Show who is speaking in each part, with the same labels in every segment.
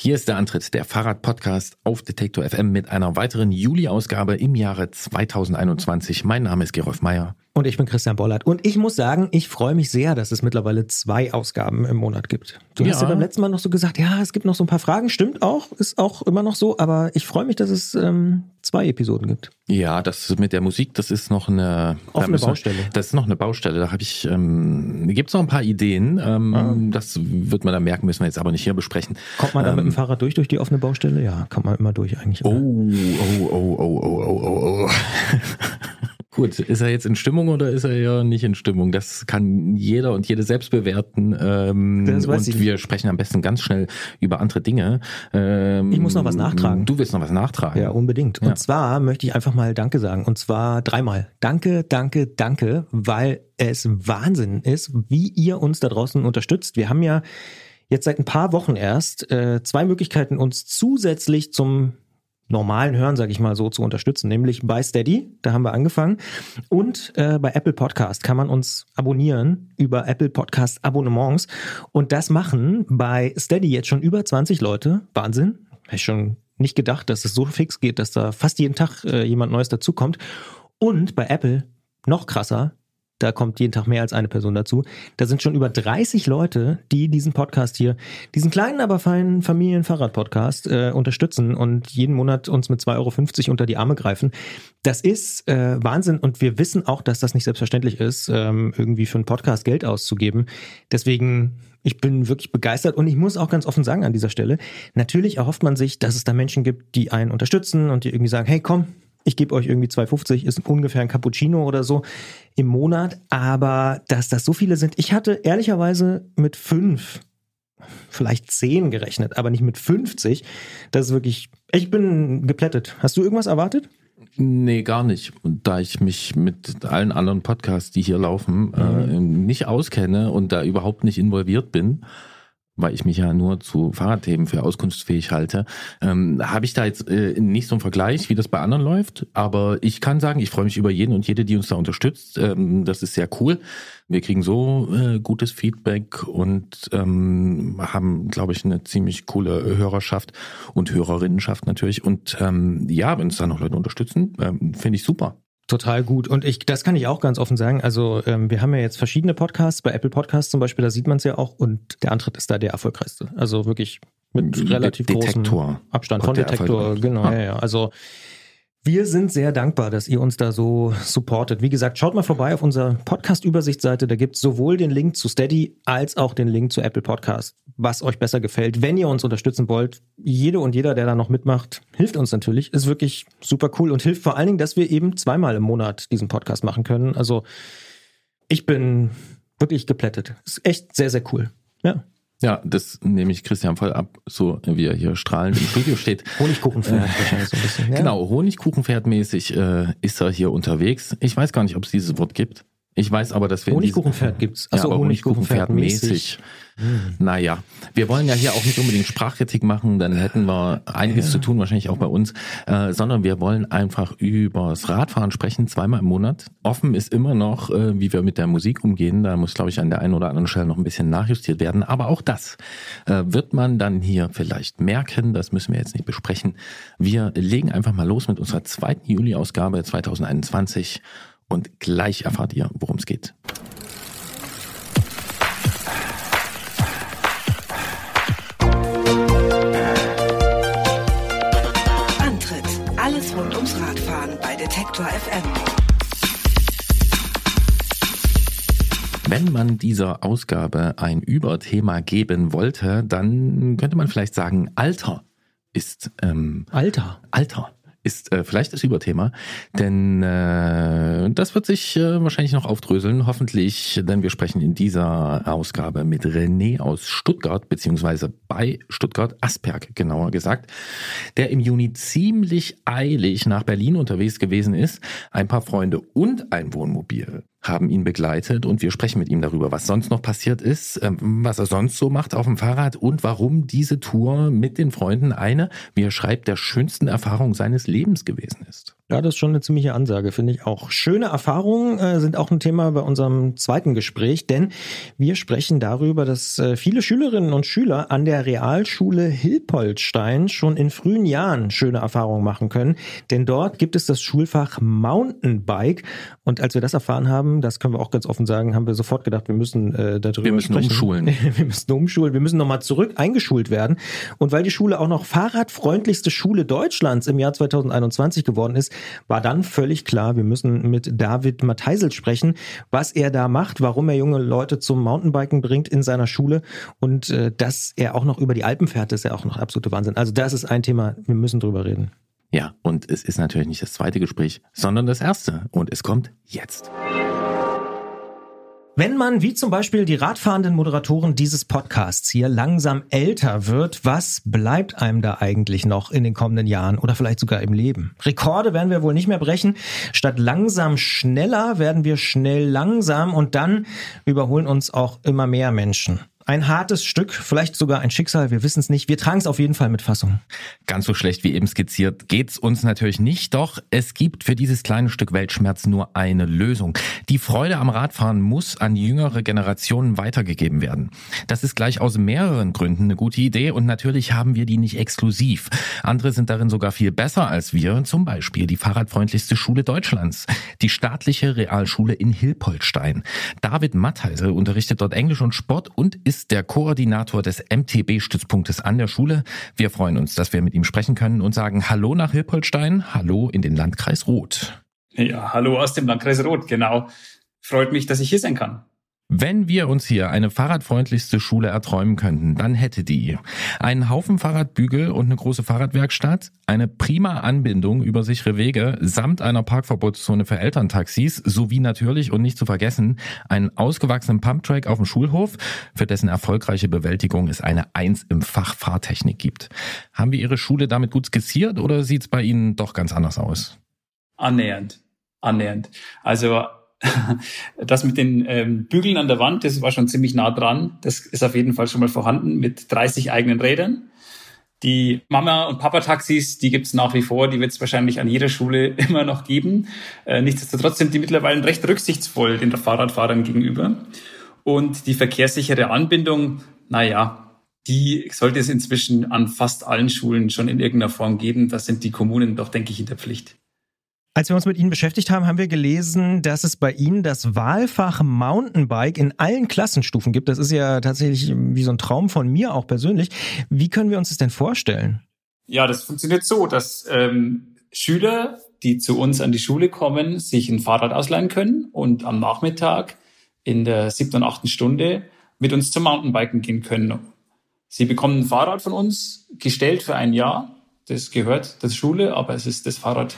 Speaker 1: Hier ist der Antritt der Fahrrad-Podcast auf Detektor FM mit einer weiteren Juli-Ausgabe im Jahre 2021. Mein Name ist Gerolf Meyer.
Speaker 2: Und ich bin Christian Bollert. Und ich muss sagen, ich freue mich sehr, dass es mittlerweile zwei Ausgaben im Monat gibt. Du ja. hast ja beim letzten Mal noch so gesagt, ja, es gibt noch so ein paar Fragen. Stimmt auch, ist auch immer noch so. Aber ich freue mich, dass es ähm, zwei Episoden gibt.
Speaker 1: Ja, das mit der Musik, das ist noch eine
Speaker 2: offene Baustelle.
Speaker 1: das ist noch eine Baustelle. Da habe ich, ähm, gibt es noch ein paar Ideen. Ähm, ah. Das wird man dann merken, müssen wir jetzt aber nicht hier besprechen.
Speaker 2: Kommt man da mit dem ähm, Fahrrad durch durch die offene Baustelle? Ja, kommt man immer durch eigentlich.
Speaker 1: Oh, oh, oh, oh, oh, oh, oh, oh. Gut, ist er jetzt in Stimmung oder ist er ja nicht in Stimmung? Das kann jeder und jede selbst bewerten. Ähm, und ich. wir sprechen am besten ganz schnell über andere Dinge.
Speaker 2: Ähm, ich muss noch was nachtragen.
Speaker 1: Du willst noch was nachtragen.
Speaker 2: Ja, unbedingt. Und ja. zwar möchte ich einfach mal Danke sagen. Und zwar dreimal. Danke, danke, danke, weil es Wahnsinn ist, wie ihr uns da draußen unterstützt. Wir haben ja jetzt seit ein paar Wochen erst äh, zwei Möglichkeiten, uns zusätzlich zum normalen Hören, sage ich mal so, zu unterstützen, nämlich bei Steady, da haben wir angefangen, und äh, bei Apple Podcast kann man uns abonnieren über Apple Podcast Abonnements. Und das machen bei Steady jetzt schon über 20 Leute, Wahnsinn, hätte ich schon nicht gedacht, dass es so fix geht, dass da fast jeden Tag äh, jemand Neues dazukommt. Und bei Apple noch krasser, da kommt jeden Tag mehr als eine Person dazu. Da sind schon über 30 Leute, die diesen Podcast hier, diesen kleinen, aber feinen Familien-Fahrrad-Podcast äh, unterstützen und jeden Monat uns mit 2,50 Euro unter die Arme greifen. Das ist äh, Wahnsinn und wir wissen auch, dass das nicht selbstverständlich ist, ähm, irgendwie für einen Podcast Geld auszugeben. Deswegen ich bin wirklich begeistert und ich muss auch ganz offen sagen an dieser Stelle, natürlich erhofft man sich, dass es da Menschen gibt, die einen unterstützen und die irgendwie sagen, hey komm, ich gebe euch irgendwie 2,50, ist ungefähr ein Cappuccino oder so im Monat. Aber dass das so viele sind, ich hatte ehrlicherweise mit fünf, vielleicht zehn gerechnet, aber nicht mit 50. Das ist wirklich, ich bin geplättet. Hast du irgendwas erwartet?
Speaker 1: Nee, gar nicht. Und da ich mich mit allen anderen Podcasts, die hier laufen, äh, mhm. äh, nicht auskenne und da überhaupt nicht involviert bin, weil ich mich ja nur zu Fahrradthemen für auskunftsfähig halte, ähm, habe ich da jetzt äh, nicht so einen Vergleich, wie das bei anderen läuft. Aber ich kann sagen, ich freue mich über jeden und jede, die uns da unterstützt. Ähm, das ist sehr cool. Wir kriegen so äh, gutes Feedback und ähm, haben, glaube ich, eine ziemlich coole Hörerschaft und Hörerinnenschaft natürlich. Und ähm, ja, wenn uns da noch Leute unterstützen, ähm, finde ich super.
Speaker 2: Total gut. Und ich, das kann ich auch ganz offen sagen. Also ähm, wir haben ja jetzt verschiedene Podcasts, bei Apple Podcasts zum Beispiel, da sieht man es ja auch und der Antritt ist da der erfolgreichste. Also wirklich mit relativ De großem Abstand von Detektor. Genau, ah. ja, ja. Also wir sind sehr dankbar, dass ihr uns da so supportet. Wie gesagt, schaut mal vorbei auf unserer Podcast-Übersichtsseite. Da gibt es sowohl den Link zu Steady als auch den Link zu Apple Podcast, was euch besser gefällt. Wenn ihr uns unterstützen wollt, jede und jeder, der da noch mitmacht, hilft uns natürlich. Ist wirklich super cool und hilft vor allen Dingen, dass wir eben zweimal im Monat diesen Podcast machen können. Also ich bin wirklich geplättet. Ist echt sehr, sehr cool. Ja.
Speaker 1: Ja, das nehme ich Christian voll ab, so wie er hier strahlend im Studio steht.
Speaker 2: Honigkuchenpferd äh, wahrscheinlich so ein bisschen.
Speaker 1: Ja? Genau, Honigkuchenpferdmäßig äh, ist er hier unterwegs. Ich weiß gar nicht, ob es dieses Wort gibt. Ich weiß aber, dass wir
Speaker 2: Honigkuchenpferd gibt's.
Speaker 1: Achso, ja, Honigkuchenpferd mäßig. Hm. Naja, wir wollen ja hier auch nicht unbedingt Sprachkritik machen, dann hätten wir einiges ja. zu tun, wahrscheinlich auch bei uns, äh, sondern wir wollen einfach übers Radfahren sprechen, zweimal im Monat. Offen ist immer noch, äh, wie wir mit der Musik umgehen. Da muss, glaube ich, an der einen oder anderen Stelle noch ein bisschen nachjustiert werden. Aber auch das äh, wird man dann hier vielleicht merken. Das müssen wir jetzt nicht besprechen. Wir legen einfach mal los mit unserer zweiten Juli-Ausgabe 2021 und gleich erfahrt ihr, worum es geht.
Speaker 3: Antritt: Alles rund ums Radfahren bei Detektor FM.
Speaker 1: Wenn man dieser Ausgabe ein Überthema geben wollte, dann könnte man vielleicht sagen, Alter ist
Speaker 2: ähm, Alter.
Speaker 1: Alter ist äh, vielleicht das Überthema, denn äh, das wird sich äh, wahrscheinlich noch aufdröseln, hoffentlich, denn wir sprechen in dieser Ausgabe mit René aus Stuttgart, beziehungsweise bei Stuttgart, Asperg genauer gesagt, der im Juni ziemlich eilig nach Berlin unterwegs gewesen ist, ein paar Freunde und ein Wohnmobil haben ihn begleitet und wir sprechen mit ihm darüber, was sonst noch passiert ist, ähm, was er sonst so macht auf dem Fahrrad und warum diese Tour mit den Freunden eine, wie er schreibt, der schönsten Erfahrung seines Lebens gewesen ist.
Speaker 2: Ja, das ist schon eine ziemliche Ansage, finde ich auch. Schöne Erfahrungen äh, sind auch ein Thema bei unserem zweiten Gespräch, denn wir sprechen darüber, dass äh, viele Schülerinnen und Schüler an der Realschule Hilpoltstein schon in frühen Jahren schöne Erfahrungen machen können, denn dort gibt es das Schulfach Mountainbike und als wir das erfahren haben, das können wir auch ganz offen sagen, haben wir sofort gedacht, wir müssen äh, darüber
Speaker 1: Wir müssen
Speaker 2: sprechen.
Speaker 1: umschulen.
Speaker 2: wir müssen umschulen, wir müssen nochmal zurück eingeschult werden und weil die Schule auch noch fahrradfreundlichste Schule Deutschlands im Jahr 2021 geworden ist, war dann völlig klar, wir müssen mit David Matheisel sprechen, was er da macht, warum er junge Leute zum Mountainbiken bringt in seiner Schule und äh, dass er auch noch über die Alpen fährt, ist ja auch noch absolute Wahnsinn. Also das ist ein Thema, wir müssen drüber reden.
Speaker 1: Ja, und es ist natürlich nicht das zweite Gespräch, sondern das erste. Und es kommt jetzt.
Speaker 2: Wenn man, wie zum Beispiel die radfahrenden Moderatoren dieses Podcasts hier, langsam älter wird, was bleibt einem da eigentlich noch in den kommenden Jahren oder vielleicht sogar im Leben? Rekorde werden wir wohl nicht mehr brechen. Statt langsam schneller werden wir schnell langsam und dann überholen uns auch immer mehr Menschen. Ein hartes Stück, vielleicht sogar ein Schicksal, wir wissen es nicht. Wir tragen es auf jeden Fall mit Fassung.
Speaker 1: Ganz so schlecht wie eben skizziert geht's uns natürlich nicht, doch es gibt für dieses kleine Stück Weltschmerz nur eine Lösung. Die Freude am Radfahren muss an jüngere Generationen weitergegeben werden. Das ist gleich aus mehreren Gründen eine gute Idee und natürlich haben wir die nicht exklusiv. Andere sind darin sogar viel besser als wir, zum Beispiel die fahrradfreundlichste Schule Deutschlands, die staatliche Realschule in Hilpoltstein. David Mattheise unterrichtet dort Englisch und Sport und ist der Koordinator des MTB-Stützpunktes an der Schule. Wir freuen uns, dass wir mit ihm sprechen können und sagen Hallo nach Hilpoltstein, Hallo in den Landkreis Roth.
Speaker 4: Ja, hallo aus dem Landkreis Roth, genau. Freut mich, dass ich hier sein kann.
Speaker 1: Wenn wir uns hier eine fahrradfreundlichste Schule erträumen könnten, dann hätte die einen Haufen Fahrradbügel und eine große Fahrradwerkstatt, eine prima Anbindung über sichere Wege samt einer Parkverbotszone für Elterntaxis sowie natürlich und nicht zu vergessen einen ausgewachsenen Pumptrack auf dem Schulhof, für dessen erfolgreiche Bewältigung es eine Eins im Fach Fahrtechnik gibt. Haben wir Ihre Schule damit gut skizziert oder sieht's bei Ihnen doch ganz anders aus?
Speaker 4: Annähernd, annähernd. Also das mit den ähm, Bügeln an der Wand, das war schon ziemlich nah dran. Das ist auf jeden Fall schon mal vorhanden mit 30 eigenen Rädern. Die Mama- und Papa-Taxis, die gibt's nach wie vor, die wird es wahrscheinlich an jeder Schule immer noch geben. Äh, nichtsdestotrotz sind die mittlerweile recht rücksichtsvoll den Fahrradfahrern gegenüber. Und die verkehrssichere Anbindung, naja, die sollte es inzwischen an fast allen Schulen schon in irgendeiner Form geben. Da sind die Kommunen doch, denke ich, in der Pflicht.
Speaker 2: Als wir uns mit Ihnen beschäftigt haben, haben wir gelesen, dass es bei Ihnen das Wahlfach Mountainbike in allen Klassenstufen gibt. Das ist ja tatsächlich wie so ein Traum von mir auch persönlich. Wie können wir uns das denn vorstellen?
Speaker 4: Ja, das funktioniert so, dass ähm, Schüler, die zu uns an die Schule kommen, sich ein Fahrrad ausleihen können und am Nachmittag in der siebten und achten Stunde mit uns zum Mountainbiken gehen können. Sie bekommen ein Fahrrad von uns, gestellt für ein Jahr. Das gehört der Schule, aber es ist das Fahrrad,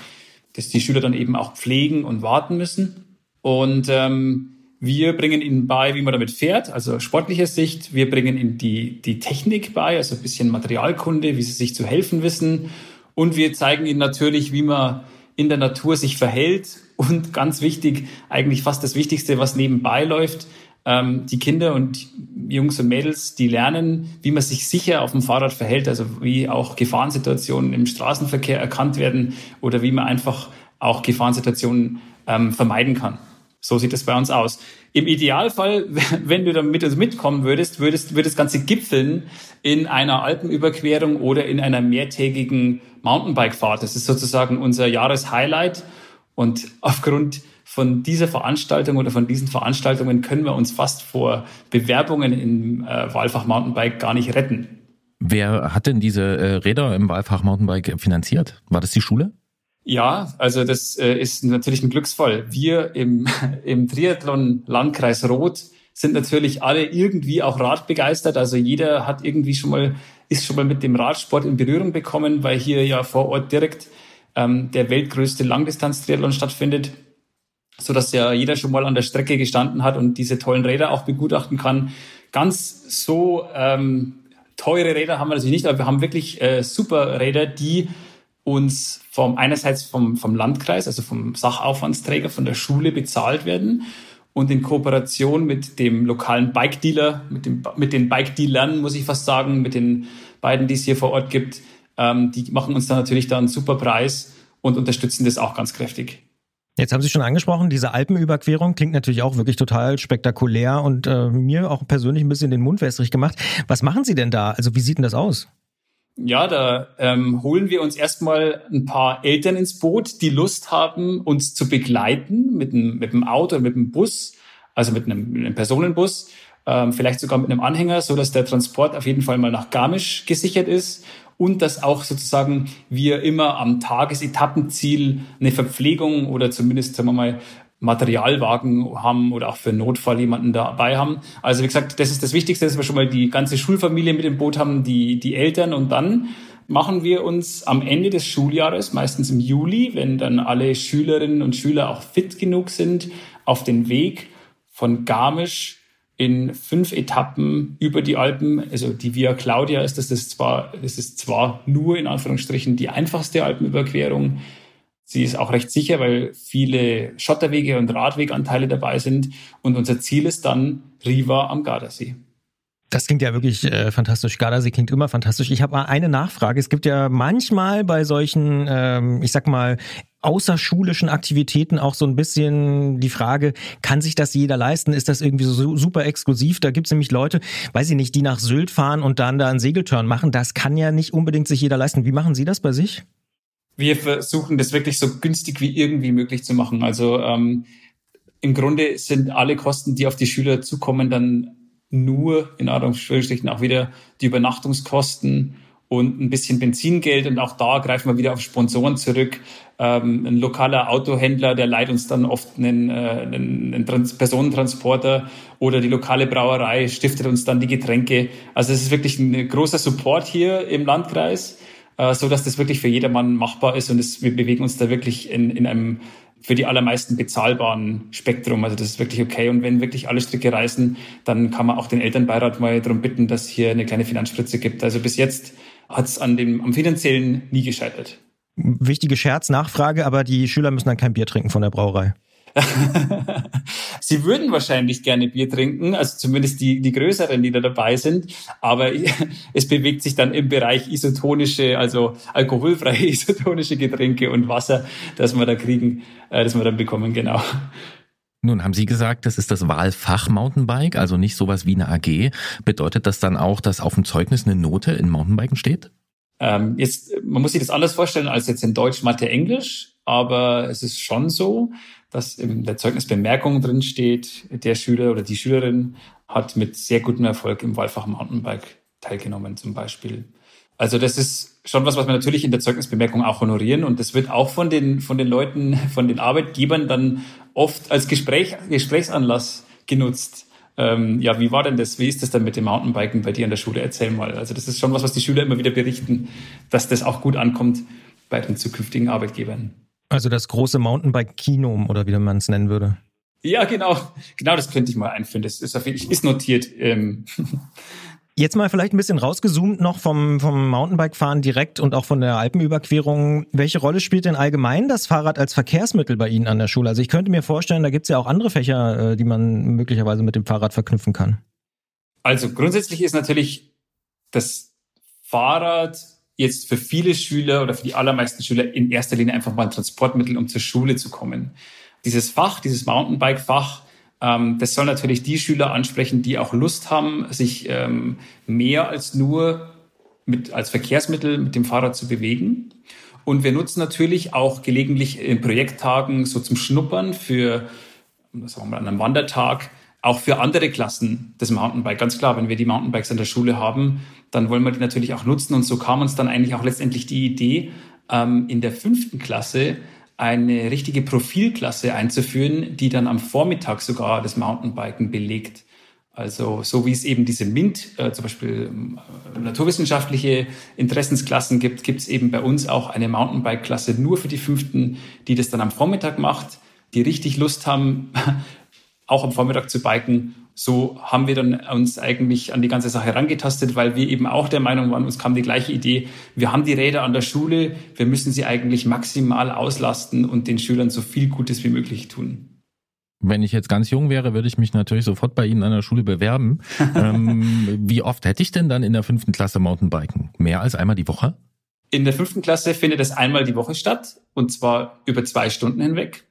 Speaker 4: das die Schüler dann eben auch pflegen und warten müssen. Und ähm, wir bringen ihnen bei, wie man damit fährt, also sportlicher Sicht. Wir bringen ihnen die, die Technik bei, also ein bisschen Materialkunde, wie sie sich zu helfen wissen. Und wir zeigen ihnen natürlich, wie man in der Natur sich verhält. Und ganz wichtig, eigentlich fast das Wichtigste, was nebenbei läuft, ähm, die Kinder und Jungs und Mädels, die lernen, wie man sich sicher auf dem Fahrrad verhält, also wie auch Gefahrensituationen im Straßenverkehr erkannt werden oder wie man einfach auch Gefahrensituationen ähm, vermeiden kann. So sieht es bei uns aus. Im Idealfall, wenn du damit uns mitkommen würdest, würdest, würde das Ganze gipfeln in einer Alpenüberquerung oder in einer mehrtägigen Mountainbike-Fahrt. Das ist sozusagen unser Jahreshighlight. Und aufgrund von dieser Veranstaltung oder von diesen Veranstaltungen können wir uns fast vor Bewerbungen im äh, Wahlfach Mountainbike gar nicht retten.
Speaker 1: Wer hat denn diese äh, Räder im Wahlfach Mountainbike finanziert? War das die Schule?
Speaker 4: Ja, also das äh, ist natürlich ein Glücksfall. Wir im, im Triathlon Landkreis Roth sind natürlich alle irgendwie auch radbegeistert. Also jeder hat irgendwie schon mal, ist schon mal mit dem Radsport in Berührung bekommen, weil hier ja vor Ort direkt ähm, der weltgrößte Langdistanz-Triathlon stattfindet, so dass ja jeder schon mal an der Strecke gestanden hat und diese tollen Räder auch begutachten kann. Ganz so ähm, teure Räder haben wir natürlich nicht, aber wir haben wirklich äh, super Räder, die uns vom einerseits vom, vom Landkreis, also vom Sachaufwandsträger, von der Schule bezahlt werden und in Kooperation mit dem lokalen Bike-Dealer, mit, dem, mit den Bike-Dealern, muss ich fast sagen, mit den beiden, die es hier vor Ort gibt, ähm, die machen uns dann natürlich da einen super Preis und unterstützen das auch ganz kräftig.
Speaker 2: Jetzt haben Sie schon angesprochen, diese Alpenüberquerung klingt natürlich auch wirklich total spektakulär und äh, mir auch persönlich ein bisschen den Mund wässrig gemacht. Was machen Sie denn da? Also wie sieht denn das aus?
Speaker 4: Ja, da ähm, holen wir uns erstmal ein paar Eltern ins Boot, die Lust haben, uns zu begleiten mit einem, mit einem Auto mit einem Bus, also mit einem, mit einem Personenbus, ähm, vielleicht sogar mit einem Anhänger, so dass der Transport auf jeden Fall mal nach Garmisch gesichert ist und dass auch sozusagen wir immer am Tagesetappenziel eine Verpflegung oder zumindest, sagen wir mal, Materialwagen haben oder auch für Notfall jemanden dabei haben. Also wie gesagt, das ist das Wichtigste, dass wir schon mal die ganze Schulfamilie mit dem Boot haben, die, die Eltern und dann machen wir uns am Ende des Schuljahres, meistens im Juli, wenn dann alle Schülerinnen und Schüler auch fit genug sind, auf den Weg von Garmisch in fünf Etappen über die Alpen. Also die Via Claudia ist das, das ist zwar, das ist zwar nur in Anführungsstrichen die einfachste Alpenüberquerung. Sie ist auch recht sicher, weil viele Schotterwege und Radweganteile dabei sind. Und unser Ziel ist dann Riva am Gardasee.
Speaker 2: Das klingt ja wirklich äh, fantastisch. Gardasee klingt immer fantastisch. Ich habe mal eine Nachfrage. Es gibt ja manchmal bei solchen, ähm, ich sag mal, außerschulischen Aktivitäten auch so ein bisschen die Frage, kann sich das jeder leisten? Ist das irgendwie so super exklusiv? Da gibt's nämlich Leute, weiß ich nicht, die nach Sylt fahren und dann da einen Segeltörn machen. Das kann ja nicht unbedingt sich jeder leisten. Wie machen Sie das bei sich?
Speaker 4: Wir versuchen das wirklich so günstig wie irgendwie möglich zu machen. Also ähm, im Grunde sind alle Kosten, die auf die Schüler zukommen, dann nur in Anführungsstrichen auch wieder die Übernachtungskosten und ein bisschen Benzingeld. Und auch da greifen wir wieder auf Sponsoren zurück. Ähm, ein lokaler Autohändler, der leiht uns dann oft einen, äh, einen, Trans Personentransporter oder die lokale Brauerei stiftet uns dann die Getränke. Also es ist wirklich ein großer Support hier im Landkreis, äh, so dass das wirklich für jedermann machbar ist. Und es, wir bewegen uns da wirklich in, in einem für die allermeisten bezahlbaren Spektrum. Also das ist wirklich okay. Und wenn wirklich alle Stricke reißen, dann kann man auch den Elternbeirat mal darum bitten, dass hier eine kleine Finanzspritze gibt. Also bis jetzt hat es am finanziellen nie gescheitert.
Speaker 2: Wichtige Scherznachfrage, aber die Schüler müssen dann kein Bier trinken von der Brauerei.
Speaker 4: Sie würden wahrscheinlich gerne Bier trinken, also zumindest die, die größeren, die da dabei sind. Aber es bewegt sich dann im Bereich isotonische, also alkoholfreie isotonische Getränke und Wasser, dass wir da kriegen, äh, dass wir dann bekommen, genau.
Speaker 1: Nun haben Sie gesagt, das ist das Wahlfach Mountainbike, also nicht sowas wie eine AG. Bedeutet das dann auch, dass auf dem Zeugnis eine Note in Mountainbiken steht?
Speaker 4: Ähm, jetzt, man muss sich das anders vorstellen als jetzt in Deutsch, Mathe, Englisch, aber es ist schon so, dass in der Zeugnisbemerkung drin steht, der Schüler oder die Schülerin hat mit sehr gutem Erfolg im Wahlfach Mountainbike teilgenommen zum Beispiel. Also das ist schon was, was wir natürlich in der Zeugnisbemerkung auch honorieren und das wird auch von den, von den Leuten, von den Arbeitgebern dann oft als Gespräch, Gesprächsanlass genutzt. Ähm, ja, wie war denn das? Wie ist das dann mit dem Mountainbiken bei dir in der Schule? Erzähl mal. Also das ist schon was, was die Schüler immer wieder berichten, dass das auch gut ankommt bei den zukünftigen Arbeitgebern.
Speaker 2: Also das große Mountainbike-Kino oder wie man es nennen würde.
Speaker 4: Ja, genau. Genau, das könnte ich mal einführen. Das ist, auf jeden Fall ist notiert. Ähm.
Speaker 2: Jetzt mal vielleicht ein bisschen rausgezoomt noch vom, vom Mountainbike-Fahren direkt und auch von der Alpenüberquerung. Welche Rolle spielt denn allgemein das Fahrrad als Verkehrsmittel bei Ihnen an der Schule? Also ich könnte mir vorstellen, da gibt es ja auch andere Fächer, äh, die man möglicherweise mit dem Fahrrad verknüpfen kann.
Speaker 4: Also grundsätzlich ist natürlich das Fahrrad jetzt für viele Schüler oder für die allermeisten Schüler in erster Linie einfach mal ein Transportmittel, um zur Schule zu kommen. Dieses Fach, dieses Mountainbike-Fach, ähm, das soll natürlich die Schüler ansprechen, die auch Lust haben, sich ähm, mehr als nur mit, als Verkehrsmittel mit dem Fahrrad zu bewegen. Und wir nutzen natürlich auch gelegentlich in Projekttagen so zum Schnuppern für, sagen wir mal, an einem Wandertag, auch für andere Klassen das Mountainbike. Ganz klar, wenn wir die Mountainbikes an der Schule haben, dann wollen wir die natürlich auch nutzen. Und so kam uns dann eigentlich auch letztendlich die Idee, ähm, in der fünften Klasse eine richtige Profilklasse einzuführen, die dann am Vormittag sogar das Mountainbiken belegt. Also so wie es eben diese MINT, äh, zum Beispiel äh, naturwissenschaftliche Interessensklassen gibt, gibt es eben bei uns auch eine Mountainbike-Klasse nur für die Fünften, die das dann am Vormittag macht, die richtig Lust haben, auch am Vormittag zu biken so haben wir dann uns eigentlich an die ganze Sache herangetastet, weil wir eben auch der Meinung waren, uns kam die gleiche Idee, wir haben die Räder an der Schule, wir müssen sie eigentlich maximal auslasten und den Schülern so viel Gutes wie möglich tun.
Speaker 1: Wenn ich jetzt ganz jung wäre, würde ich mich natürlich sofort bei Ihnen an der Schule bewerben. ähm, wie oft hätte ich denn dann in der fünften Klasse Mountainbiken? Mehr als einmal die Woche?
Speaker 4: In der fünften Klasse findet es einmal die Woche statt und zwar über zwei Stunden hinweg.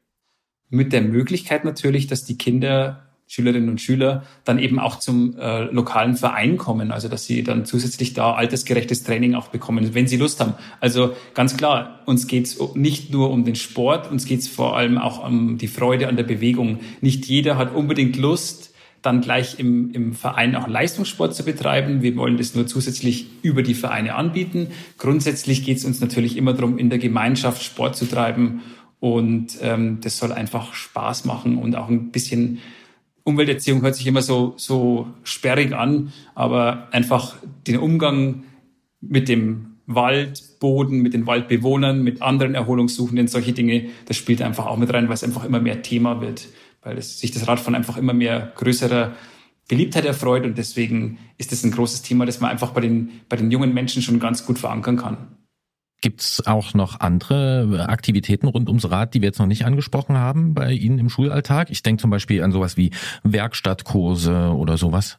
Speaker 4: Mit der Möglichkeit natürlich, dass die Kinder Schülerinnen und Schüler dann eben auch zum äh, lokalen Verein kommen, also dass sie dann zusätzlich da altersgerechtes Training auch bekommen, wenn sie Lust haben. Also ganz klar, uns geht's nicht nur um den Sport, uns geht's vor allem auch um die Freude an der Bewegung. Nicht jeder hat unbedingt Lust, dann gleich im, im Verein auch Leistungssport zu betreiben. Wir wollen das nur zusätzlich über die Vereine anbieten. Grundsätzlich geht's uns natürlich immer darum, in der Gemeinschaft Sport zu treiben und ähm, das soll einfach Spaß machen und auch ein bisschen Umwelterziehung hört sich immer so, so sperrig an, aber einfach den Umgang mit dem Waldboden, mit den Waldbewohnern, mit anderen Erholungssuchenden, solche Dinge, das spielt einfach auch mit rein, weil es einfach immer mehr Thema wird, weil es, sich das Radfahren einfach immer mehr größerer Beliebtheit erfreut und deswegen ist das ein großes Thema, das man einfach bei den, bei den jungen Menschen schon ganz gut verankern kann.
Speaker 1: Gibt es auch noch andere Aktivitäten rund ums Rad, die wir jetzt noch nicht angesprochen haben bei Ihnen im Schulalltag? Ich denke zum Beispiel an sowas wie Werkstattkurse oder sowas.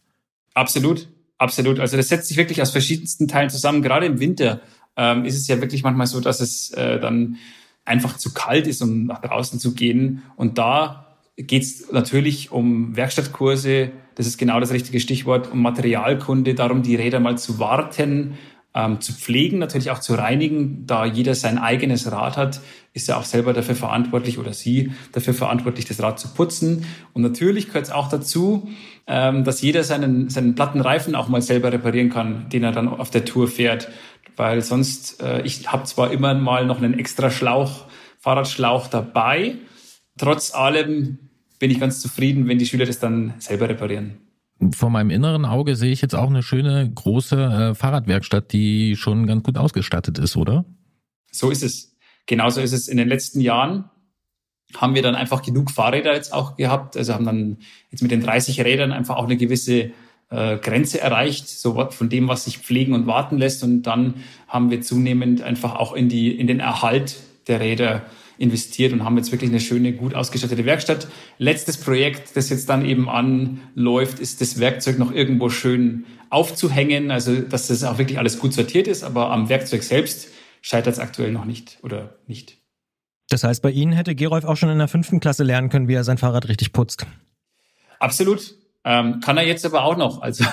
Speaker 4: Absolut, absolut. Also das setzt sich wirklich aus verschiedensten Teilen zusammen. Gerade im Winter ähm, ist es ja wirklich manchmal so, dass es äh, dann einfach zu kalt ist, um nach draußen zu gehen. Und da geht es natürlich um Werkstattkurse, das ist genau das richtige Stichwort, um Materialkunde, darum die Räder mal zu warten, ähm, zu pflegen, natürlich auch zu reinigen. Da jeder sein eigenes Rad hat, ist er auch selber dafür verantwortlich oder sie dafür verantwortlich, das Rad zu putzen. Und natürlich gehört es auch dazu, ähm, dass jeder seinen, seinen platten Reifen auch mal selber reparieren kann, den er dann auf der Tour fährt. Weil sonst, äh, ich habe zwar immer mal noch einen extra Schlauch, Fahrradschlauch dabei. Trotz allem bin ich ganz zufrieden, wenn die Schüler das dann selber reparieren
Speaker 1: vor meinem inneren Auge sehe ich jetzt auch eine schöne große äh, Fahrradwerkstatt, die schon ganz gut ausgestattet ist, oder?
Speaker 4: So ist es. Genauso ist es in den letzten Jahren. Haben wir dann einfach genug Fahrräder jetzt auch gehabt. Also haben dann jetzt mit den 30 Rädern einfach auch eine gewisse äh, Grenze erreicht, so von dem, was sich pflegen und warten lässt. Und dann haben wir zunehmend einfach auch in die, in den Erhalt der Räder investiert und haben jetzt wirklich eine schöne, gut ausgestattete Werkstatt. Letztes Projekt, das jetzt dann eben anläuft, ist das Werkzeug noch irgendwo schön aufzuhängen, also dass das auch wirklich alles gut sortiert ist, aber am Werkzeug selbst scheitert es aktuell noch nicht oder nicht.
Speaker 2: Das heißt, bei Ihnen hätte Gerolf auch schon in der fünften Klasse lernen können, wie er sein Fahrrad richtig putzt.
Speaker 4: Absolut. Ähm, kann er jetzt aber auch noch. Also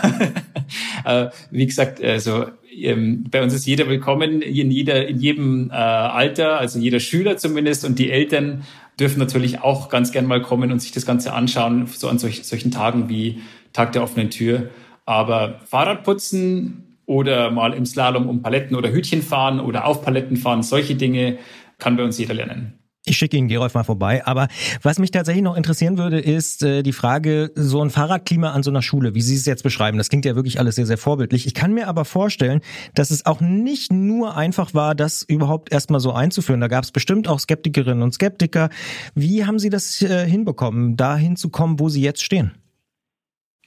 Speaker 4: äh, wie gesagt, also ähm, bei uns ist jeder willkommen, in jeder, in jedem äh, Alter, also jeder Schüler zumindest und die Eltern dürfen natürlich auch ganz gern mal kommen und sich das Ganze anschauen, so an solch, solchen Tagen wie Tag der offenen Tür. Aber Fahrradputzen oder mal im Slalom um Paletten oder Hütchen fahren oder auf Paletten fahren, solche Dinge kann bei uns jeder lernen.
Speaker 2: Ich schicke Ihnen Gerolf mal vorbei. Aber was mich tatsächlich noch interessieren würde, ist äh, die Frage, so ein Fahrradklima an so einer Schule, wie Sie es jetzt beschreiben. Das klingt ja wirklich alles sehr, sehr vorbildlich. Ich kann mir aber vorstellen, dass es auch nicht nur einfach war, das überhaupt erstmal so einzuführen. Da gab es bestimmt auch Skeptikerinnen und Skeptiker. Wie haben Sie das äh, hinbekommen, da hinzukommen, wo Sie jetzt stehen?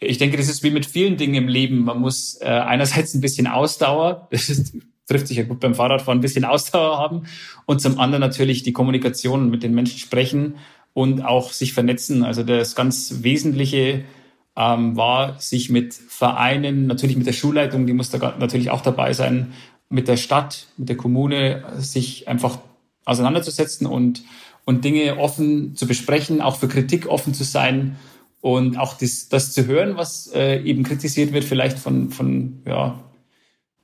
Speaker 4: Ich denke, das ist wie mit vielen Dingen im Leben. Man muss äh, einerseits ein bisschen Ausdauer, das ist trifft sich ja gut beim Fahrradfahren, ein bisschen Ausdauer haben und zum anderen natürlich die Kommunikation mit den Menschen sprechen und auch sich vernetzen. Also das ganz Wesentliche ähm, war, sich mit Vereinen, natürlich mit der Schulleitung, die muss da natürlich auch dabei sein, mit der Stadt, mit der Kommune, sich einfach auseinanderzusetzen und, und Dinge offen zu besprechen, auch für Kritik offen zu sein und auch das, das zu hören, was äh, eben kritisiert wird, vielleicht von, von ja,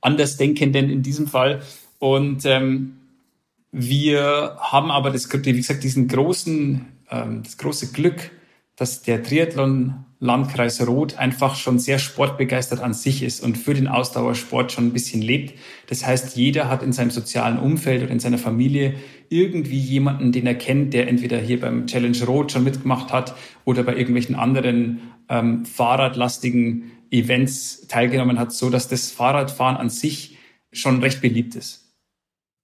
Speaker 4: Andersdenkenden in diesem Fall. Und ähm, wir haben aber das, wie gesagt, diesen großen, ähm, das große Glück, dass der Triathlon Landkreis Roth einfach schon sehr sportbegeistert an sich ist und für den Ausdauersport schon ein bisschen lebt. Das heißt, jeder hat in seinem sozialen Umfeld oder in seiner Familie irgendwie jemanden, den er kennt, der entweder hier beim Challenge Roth schon mitgemacht hat oder bei irgendwelchen anderen ähm, fahrradlastigen Events teilgenommen hat, so dass das Fahrradfahren an sich schon recht beliebt ist.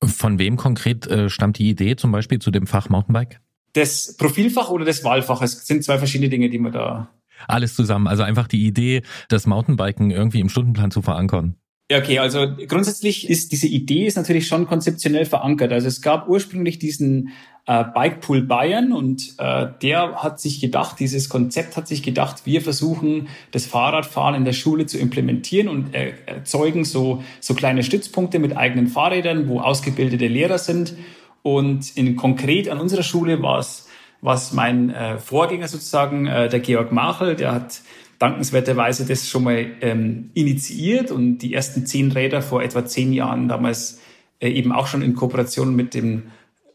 Speaker 1: Von wem konkret äh, stammt die Idee zum Beispiel zu dem Fach Mountainbike?
Speaker 4: Das Profilfach oder das Wahlfach? Es sind zwei verschiedene Dinge, die man da.
Speaker 1: Alles zusammen. Also einfach die Idee, das Mountainbiken irgendwie im Stundenplan zu verankern.
Speaker 4: Ja, okay, also grundsätzlich ist diese Idee ist natürlich schon konzeptionell verankert. Also es gab ursprünglich diesen äh, Bikepool Bayern und äh, der hat sich gedacht, dieses Konzept hat sich gedacht, wir versuchen das Fahrradfahren in der Schule zu implementieren und äh, erzeugen so, so kleine Stützpunkte mit eigenen Fahrrädern, wo ausgebildete Lehrer sind. Und in konkret an unserer Schule war es was mein äh, Vorgänger sozusagen, äh, der Georg Machel, der hat dankenswerterweise das schon mal ähm, initiiert und die ersten zehn Räder vor etwa zehn Jahren damals äh, eben auch schon in Kooperation mit dem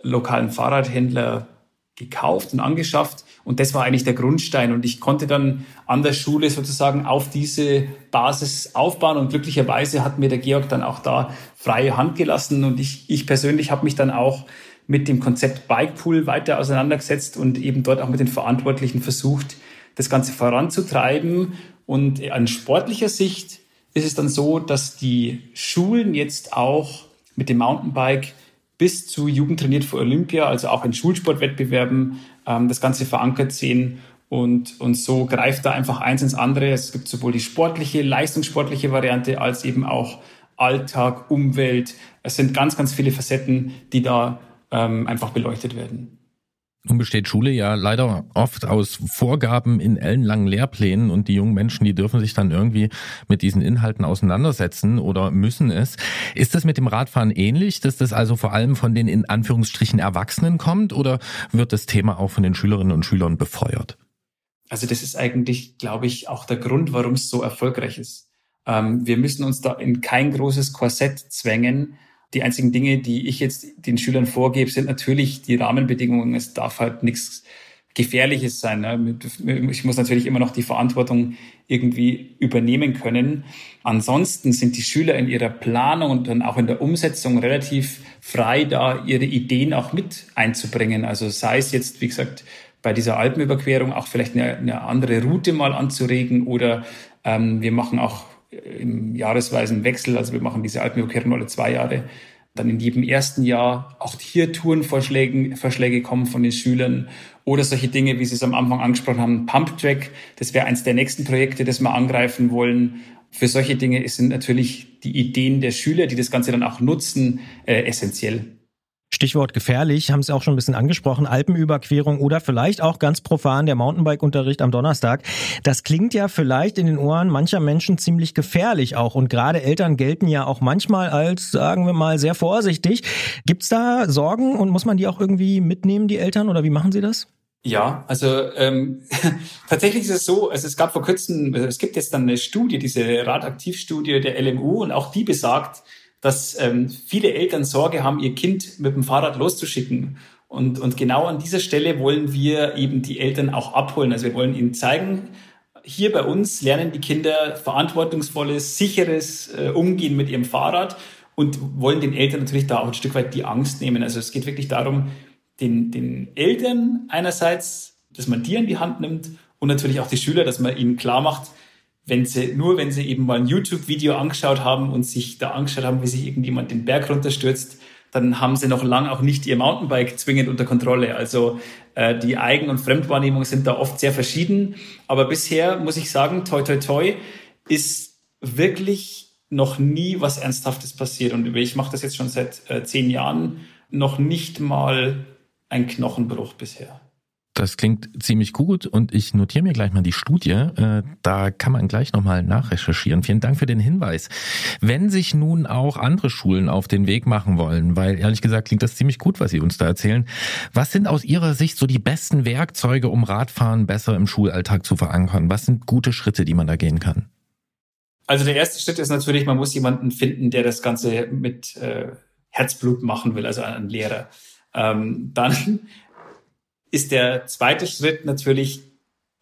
Speaker 4: lokalen Fahrradhändler gekauft und angeschafft. Und das war eigentlich der Grundstein. Und ich konnte dann an der Schule sozusagen auf diese Basis aufbauen. Und glücklicherweise hat mir der Georg dann auch da freie Hand gelassen. Und ich, ich persönlich habe mich dann auch mit dem Konzept Bikepool weiter auseinandergesetzt und eben dort auch mit den Verantwortlichen versucht, das Ganze voranzutreiben. Und an sportlicher Sicht ist es dann so, dass die Schulen jetzt auch mit dem Mountainbike bis zu Jugend trainiert für Olympia, also auch in Schulsportwettbewerben, ähm, das Ganze verankert sehen. Und, und so greift da einfach eins ins andere. Es gibt sowohl die sportliche, leistungssportliche Variante als eben auch Alltag, Umwelt. Es sind ganz, ganz viele Facetten, die da ähm, einfach beleuchtet werden.
Speaker 1: Nun besteht Schule ja leider oft aus Vorgaben in ellenlangen Lehrplänen und die jungen Menschen, die dürfen sich dann irgendwie mit diesen Inhalten auseinandersetzen oder müssen es. Ist das mit dem Radfahren ähnlich, dass das also vor allem von den in Anführungsstrichen Erwachsenen kommt oder wird das Thema auch von den Schülerinnen und Schülern befeuert?
Speaker 4: Also das ist eigentlich, glaube ich, auch der Grund, warum es so erfolgreich ist. Ähm, wir müssen uns da in kein großes Korsett zwängen, die einzigen Dinge, die ich jetzt den Schülern vorgebe, sind natürlich die Rahmenbedingungen. Es darf halt nichts Gefährliches sein. Ne? Ich muss natürlich immer noch die Verantwortung irgendwie übernehmen können. Ansonsten sind die Schüler in ihrer Planung und dann auch in der Umsetzung relativ frei, da ihre Ideen auch mit einzubringen. Also sei es jetzt, wie gesagt, bei dieser Alpenüberquerung auch vielleicht eine, eine andere Route mal anzuregen oder ähm, wir machen auch im jahresweisen Wechsel, also wir machen diese Alpenüberquerung alle zwei Jahre, dann in jedem ersten Jahr auch hier Tourenvorschläge Vorschläge kommen von den Schülern oder solche Dinge, wie Sie es am Anfang angesprochen haben, Pump Track, das wäre eins der nächsten Projekte, das wir angreifen wollen. Für solche Dinge sind natürlich die Ideen der Schüler, die das Ganze dann auch nutzen, äh, essentiell.
Speaker 2: Stichwort gefährlich, haben Sie auch schon ein bisschen angesprochen, Alpenüberquerung oder vielleicht auch ganz profan der Mountainbike-Unterricht am Donnerstag. Das klingt ja vielleicht in den Ohren mancher Menschen ziemlich gefährlich auch und gerade Eltern gelten ja auch manchmal als, sagen wir mal, sehr vorsichtig. Gibt's da Sorgen und muss man die auch irgendwie mitnehmen, die Eltern, oder wie machen Sie das?
Speaker 4: Ja, also ähm, tatsächlich ist es so, also es gab vor kurzem, es gibt jetzt dann eine Studie, diese Radaktivstudie der LMU und auch die besagt, dass ähm, viele Eltern Sorge haben, ihr Kind mit dem Fahrrad loszuschicken. Und, und genau an dieser Stelle wollen wir eben die Eltern auch abholen. Also wir wollen ihnen zeigen, hier bei uns lernen die Kinder verantwortungsvolles, sicheres äh, Umgehen mit ihrem Fahrrad und wollen den Eltern natürlich da auch ein Stück weit die Angst nehmen. Also es geht wirklich darum, den, den Eltern einerseits, dass man die an die Hand nimmt und natürlich auch die Schüler, dass man ihnen klar macht, wenn sie, nur wenn sie eben mal ein YouTube-Video angeschaut haben und sich da angeschaut haben, wie sich irgendjemand den Berg runterstürzt, dann haben sie noch lange auch nicht ihr Mountainbike zwingend unter Kontrolle. Also äh, die Eigen- und Fremdwahrnehmung sind da oft sehr verschieden. Aber bisher muss ich sagen, toi toi toi, ist wirklich noch nie was Ernsthaftes passiert. Und ich mache das jetzt schon seit äh, zehn Jahren, noch nicht mal ein Knochenbruch bisher.
Speaker 1: Das klingt ziemlich gut und ich notiere mir gleich mal die Studie. Äh, da kann man gleich nochmal nachrecherchieren. Vielen Dank für den Hinweis. Wenn sich nun auch andere Schulen auf den Weg machen wollen, weil ehrlich gesagt klingt das ziemlich gut, was Sie uns da erzählen. Was sind aus Ihrer Sicht so die besten Werkzeuge, um Radfahren besser im Schulalltag zu verankern? Was sind gute Schritte, die man da gehen kann?
Speaker 4: Also der erste Schritt ist natürlich, man muss jemanden finden, der das Ganze mit äh, Herzblut machen will, also einen Lehrer. Ähm, dann ist der zweite Schritt natürlich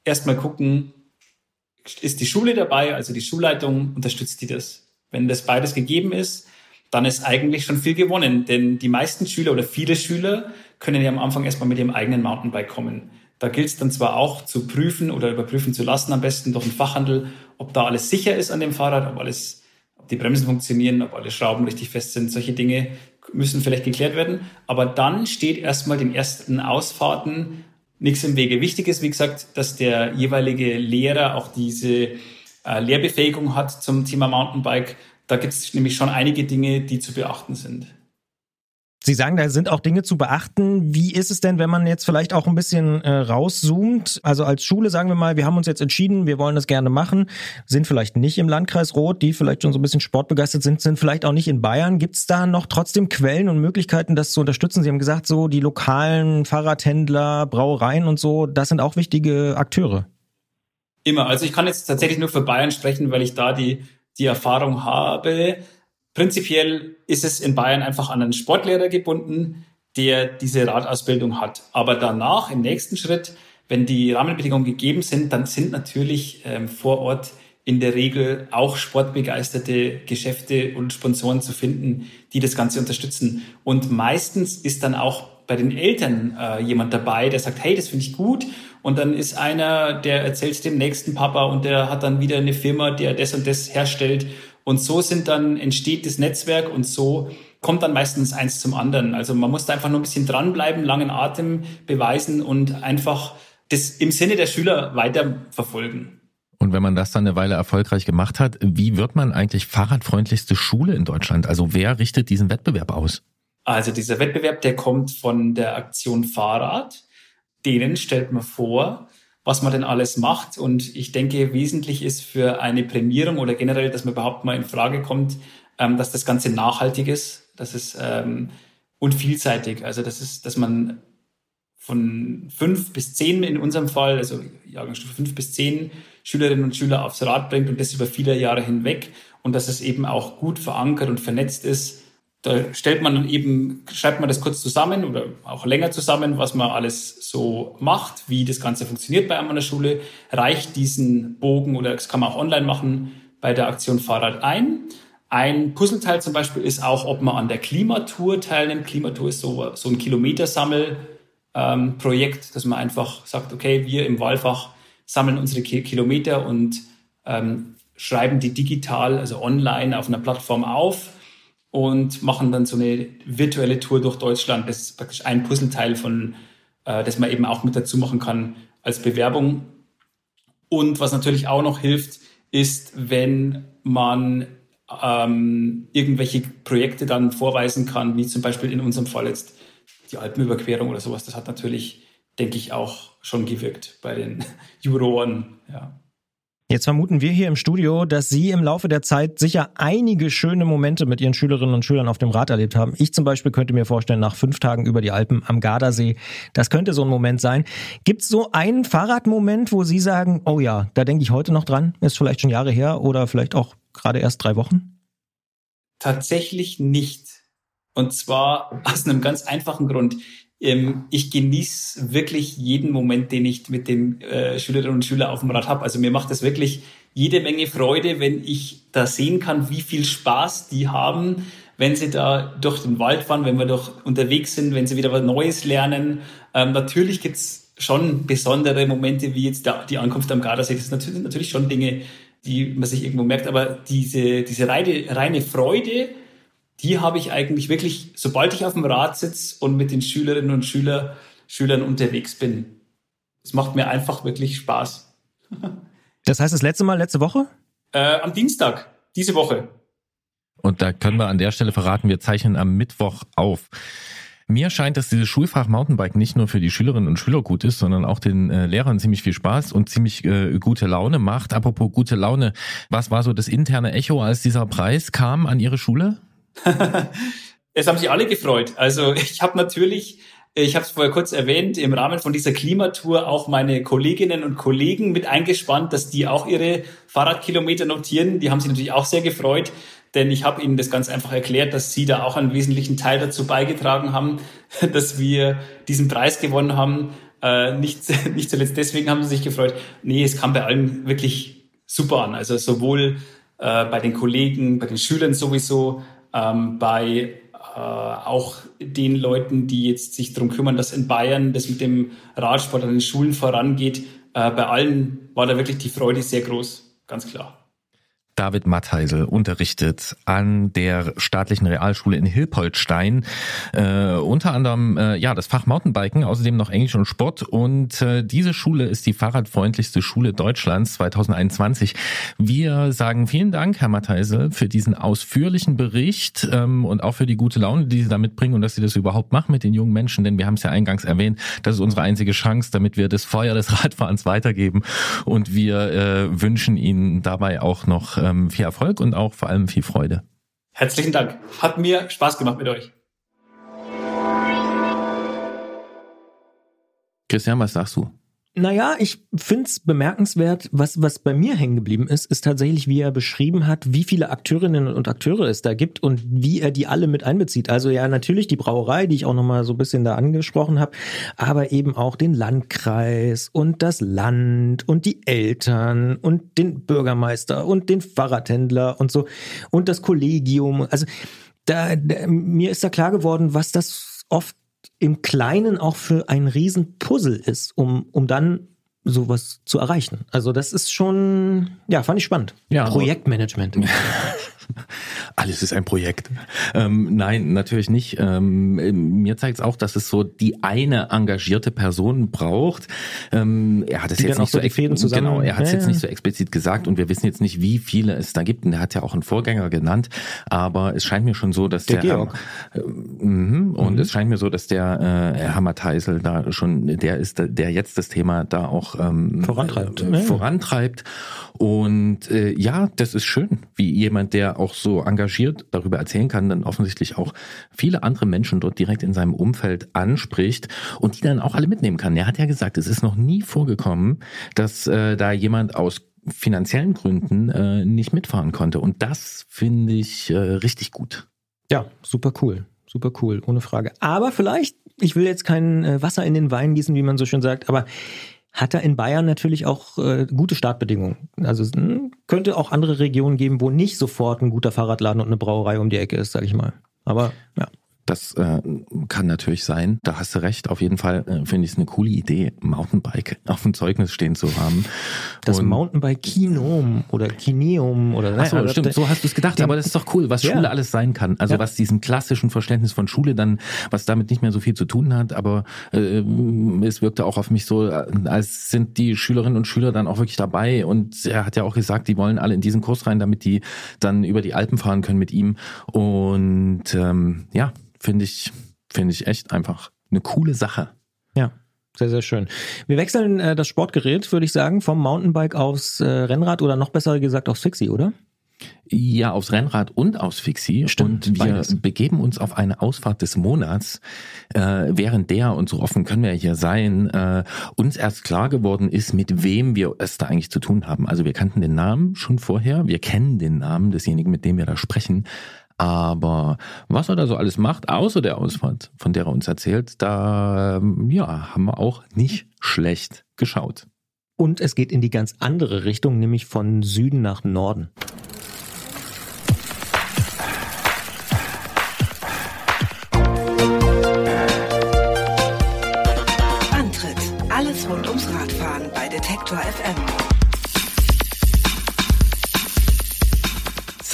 Speaker 4: erstmal gucken, ist die Schule dabei, also die Schulleitung, unterstützt die das? Wenn das beides gegeben ist, dann ist eigentlich schon viel gewonnen, denn die meisten Schüler oder viele Schüler können ja am Anfang erstmal mit ihrem eigenen Mountainbike kommen. Da gilt es dann zwar auch zu prüfen oder überprüfen zu lassen, am besten durch den Fachhandel, ob da alles sicher ist an dem Fahrrad, ob alles, ob die Bremsen funktionieren, ob alle Schrauben richtig fest sind. Solche Dinge müssen vielleicht geklärt werden. Aber dann steht erstmal den ersten Ausfahrten nichts im Wege. Wichtig ist, wie gesagt, dass der jeweilige Lehrer auch diese äh, Lehrbefähigung hat zum Thema Mountainbike, Da gibt es nämlich schon einige Dinge, die zu beachten sind.
Speaker 2: Sie sagen, da sind auch Dinge zu beachten. Wie ist es denn, wenn man jetzt vielleicht auch ein bisschen äh, rauszoomt? Also als Schule sagen wir mal, wir haben uns jetzt entschieden, wir wollen das gerne machen, sind vielleicht nicht im Landkreis Rot, die vielleicht schon so ein bisschen sportbegeistert sind, sind vielleicht auch nicht in Bayern. Gibt es da noch trotzdem Quellen und Möglichkeiten, das zu unterstützen? Sie haben gesagt, so die lokalen Fahrradhändler, Brauereien und so, das sind auch wichtige Akteure.
Speaker 4: Immer. Also ich kann jetzt tatsächlich nur für Bayern sprechen, weil ich da die, die Erfahrung habe. Prinzipiell ist es in Bayern einfach an einen Sportlehrer gebunden, der diese Radausbildung hat. Aber danach, im nächsten Schritt, wenn die Rahmenbedingungen gegeben sind, dann sind natürlich ähm, vor Ort in der Regel auch sportbegeisterte Geschäfte und Sponsoren zu finden, die das Ganze unterstützen. Und meistens ist dann auch bei den Eltern äh, jemand dabei, der sagt, hey, das finde ich gut. Und dann ist einer, der erzählt dem nächsten Papa und der hat dann wieder eine Firma, der das und das herstellt. Und so sind dann, entsteht das Netzwerk und so kommt dann meistens eins zum anderen. Also man muss da einfach nur ein bisschen dranbleiben, langen Atem beweisen und einfach das im Sinne der Schüler weiter verfolgen.
Speaker 1: Und wenn man das dann eine Weile erfolgreich gemacht hat, wie wird man eigentlich fahrradfreundlichste Schule in Deutschland? Also wer richtet diesen Wettbewerb aus?
Speaker 4: Also dieser Wettbewerb, der kommt von der Aktion Fahrrad. Denen stellt man vor, was man denn alles macht. Und ich denke, wesentlich ist für eine Prämierung oder generell, dass man überhaupt mal in Frage kommt, ähm, dass das Ganze nachhaltig ist, dass es ähm, und vielseitig. Also das ist, dass man von fünf bis zehn in unserem Fall, also Jahrgangsstufe fünf bis zehn Schülerinnen und Schüler aufs Rad bringt und das über viele Jahre hinweg und dass es eben auch gut verankert und vernetzt ist da stellt man eben, schreibt man das kurz zusammen oder auch länger zusammen, was man alles so macht, wie das Ganze funktioniert bei einem an der Schule, reicht diesen Bogen oder das kann man auch online machen bei der Aktion Fahrrad ein. Ein Puzzleteil zum Beispiel ist auch, ob man an der Klimatour teilnimmt. Klimatour ist so, so ein Kilometersammelprojekt, ähm, dass man einfach sagt, okay, wir im Wahlfach sammeln unsere Kilometer und ähm, schreiben die digital, also online auf einer Plattform auf und machen dann so eine virtuelle Tour durch Deutschland. Das ist praktisch ein Puzzleteil von, äh, das man eben auch mit dazu machen kann als Bewerbung. Und was natürlich auch noch hilft, ist, wenn man ähm, irgendwelche Projekte dann vorweisen kann, wie zum Beispiel in unserem Fall jetzt die Alpenüberquerung oder sowas. Das hat natürlich, denke ich, auch schon gewirkt bei den Juroren. Ja.
Speaker 2: Jetzt vermuten wir hier im Studio, dass Sie im Laufe der Zeit sicher einige schöne Momente mit Ihren Schülerinnen und Schülern auf dem Rad erlebt haben. Ich zum Beispiel könnte mir vorstellen, nach fünf Tagen über die Alpen am Gardasee, das könnte so ein Moment sein. Gibt es so einen Fahrradmoment, wo Sie sagen, oh ja, da denke ich heute noch dran, ist vielleicht schon Jahre her oder vielleicht auch gerade erst drei Wochen?
Speaker 4: Tatsächlich nicht. Und zwar aus einem ganz einfachen Grund. Ähm, ich genieße wirklich jeden Moment, den ich mit den äh, Schülerinnen und Schülern auf dem Rad habe. Also mir macht das wirklich jede Menge Freude, wenn ich da sehen kann, wie viel Spaß die haben, wenn sie da durch den Wald fahren, wenn wir doch unterwegs sind, wenn sie wieder was Neues lernen. Ähm, natürlich gibt's schon besondere Momente, wie jetzt der, die Ankunft am Gardasee. Das sind natürlich, natürlich schon Dinge, die man sich irgendwo merkt, aber diese, diese reine, reine Freude, die habe ich eigentlich wirklich, sobald ich auf dem Rad sitze und mit den Schülerinnen und Schüler, Schülern unterwegs bin. Es macht mir einfach wirklich Spaß.
Speaker 2: Das heißt, das letzte Mal, letzte Woche?
Speaker 4: Äh, am Dienstag, diese Woche.
Speaker 1: Und da können wir an der Stelle verraten, wir zeichnen am Mittwoch auf. Mir scheint, dass dieses Schulfach Mountainbike nicht nur für die Schülerinnen und Schüler gut ist, sondern auch den äh, Lehrern ziemlich viel Spaß und ziemlich äh, gute Laune macht. Apropos gute Laune, was war so das interne Echo, als dieser Preis kam an Ihre Schule?
Speaker 4: es haben sich alle gefreut. Also ich habe natürlich, ich habe es vorher kurz erwähnt, im Rahmen von dieser Klimatour auch meine Kolleginnen und Kollegen mit eingespannt, dass die auch ihre Fahrradkilometer notieren. Die haben sich natürlich auch sehr gefreut, denn ich habe ihnen das ganz einfach erklärt, dass sie da auch einen wesentlichen Teil dazu beigetragen haben, dass wir diesen Preis gewonnen haben. Äh, nicht, nicht zuletzt deswegen haben sie sich gefreut. Nee, es kam bei allen wirklich super an. Also sowohl äh, bei den Kollegen, bei den Schülern sowieso, ähm, bei äh, auch den Leuten, die jetzt sich darum kümmern, dass in Bayern das mit dem Radsport an den Schulen vorangeht. Äh, bei allen war da wirklich die Freude sehr groß, ganz klar.
Speaker 1: David Mattheisel unterrichtet an der staatlichen Realschule in Hilpoltstein äh, unter anderem äh, ja das Fach Mountainbiken, außerdem noch Englisch und Sport. Und äh, diese Schule ist die fahrradfreundlichste Schule Deutschlands 2021. Wir sagen vielen Dank, Herr Mattheisel, für diesen ausführlichen Bericht ähm, und auch für die gute Laune, die Sie da mitbringen und dass Sie das überhaupt machen mit den jungen Menschen, denn wir haben es ja eingangs erwähnt, das ist unsere einzige Chance, damit wir das Feuer des Radfahrens weitergeben. Und wir äh, wünschen Ihnen dabei auch noch ähm, viel Erfolg und auch vor allem viel Freude.
Speaker 4: Herzlichen Dank. Hat mir Spaß gemacht mit euch.
Speaker 1: Christian, was sagst du?
Speaker 2: Naja, ich find's bemerkenswert, was, was bei mir hängen geblieben ist, ist tatsächlich, wie er beschrieben hat, wie viele Akteurinnen und Akteure es da gibt und wie er die alle mit einbezieht. Also ja, natürlich die Brauerei, die ich auch nochmal so ein bisschen da angesprochen habe, aber eben auch den Landkreis und das Land und die Eltern und den Bürgermeister und den Fahrradhändler und so und das Kollegium. Also da, da mir ist da klar geworden, was das oft im Kleinen auch für ein Riesenpuzzle ist, um, um dann sowas zu erreichen. Also das ist schon, ja, fand ich spannend.
Speaker 1: Ja,
Speaker 2: Projektmanagement.
Speaker 1: Alles ist ein Projekt. Ähm, nein, natürlich nicht. Ähm, mir zeigt es auch, dass es so die eine engagierte Person braucht. Ähm, er hat es jetzt nicht so, so genau, er hat es ja, jetzt nicht so explizit gesagt und wir wissen jetzt nicht, wie viele es da gibt. Und er hat ja auch einen Vorgänger genannt, aber es scheint mir schon so, dass der,
Speaker 2: der Georg.
Speaker 1: Äh, mh, und mhm. es scheint mir so, dass der äh, Herr Hammer-Teisel da schon der ist, der jetzt das Thema da auch ähm,
Speaker 2: vorantreibt.
Speaker 1: Äh, vorantreibt. Und äh, ja, das ist schön, wie jemand, der auch so engagiert darüber erzählen kann, dann offensichtlich auch viele andere Menschen dort direkt in seinem Umfeld anspricht und die dann auch alle mitnehmen kann. Er hat ja gesagt, es ist noch nie vorgekommen, dass äh, da jemand aus finanziellen Gründen äh, nicht mitfahren konnte. Und das finde ich äh, richtig gut.
Speaker 2: Ja, super cool. Super cool, ohne Frage. Aber vielleicht, ich will jetzt kein äh, Wasser in den Wein gießen, wie man so schön sagt, aber hat er in Bayern natürlich auch äh, gute Startbedingungen. Also es hm, könnte auch andere Regionen geben, wo nicht sofort ein guter Fahrradladen und eine Brauerei um die Ecke ist, sag ich mal. Aber ja.
Speaker 1: Das äh, kann natürlich sein. Da hast du recht. Auf jeden Fall äh, finde ich es eine coole Idee, Mountainbike auf dem Zeugnis stehen zu haben.
Speaker 2: Das und Mountainbike Kinom oder Kineum oder
Speaker 1: Ach so, stimmt. So hast du es gedacht. Aber das ist doch cool, was ja. Schule alles sein kann. Also ja. was diesen klassischen Verständnis von Schule dann, was damit nicht mehr so viel zu tun hat. Aber äh, es wirkte auch auf mich so, äh, als sind die Schülerinnen und Schüler dann auch wirklich dabei. Und er hat ja auch gesagt, die wollen alle in diesen Kurs rein, damit die dann über die Alpen fahren können mit ihm. Und ähm, ja, finde ich, finde ich echt einfach eine coole Sache.
Speaker 2: Ja. Sehr, sehr schön. Wir wechseln äh, das Sportgerät, würde ich sagen, vom Mountainbike aufs äh, Rennrad oder noch besser gesagt aufs Fixie, oder?
Speaker 1: Ja, aufs Rennrad und aufs Fixie. Stimmt, und wir beides. begeben uns auf eine Ausfahrt des Monats, äh, während der, und so offen können wir hier sein, äh, uns erst klar geworden ist, mit wem wir es da eigentlich zu tun haben. Also wir kannten den Namen schon vorher, wir kennen den Namen desjenigen, mit dem wir da sprechen, aber was er da so alles macht, außer der Ausfahrt, von der er uns erzählt, da ja, haben wir auch nicht schlecht geschaut.
Speaker 2: Und es geht in die ganz andere Richtung, nämlich von Süden nach Norden.
Speaker 3: Antritt: Alles rund ums Radfahren bei Detektor FM.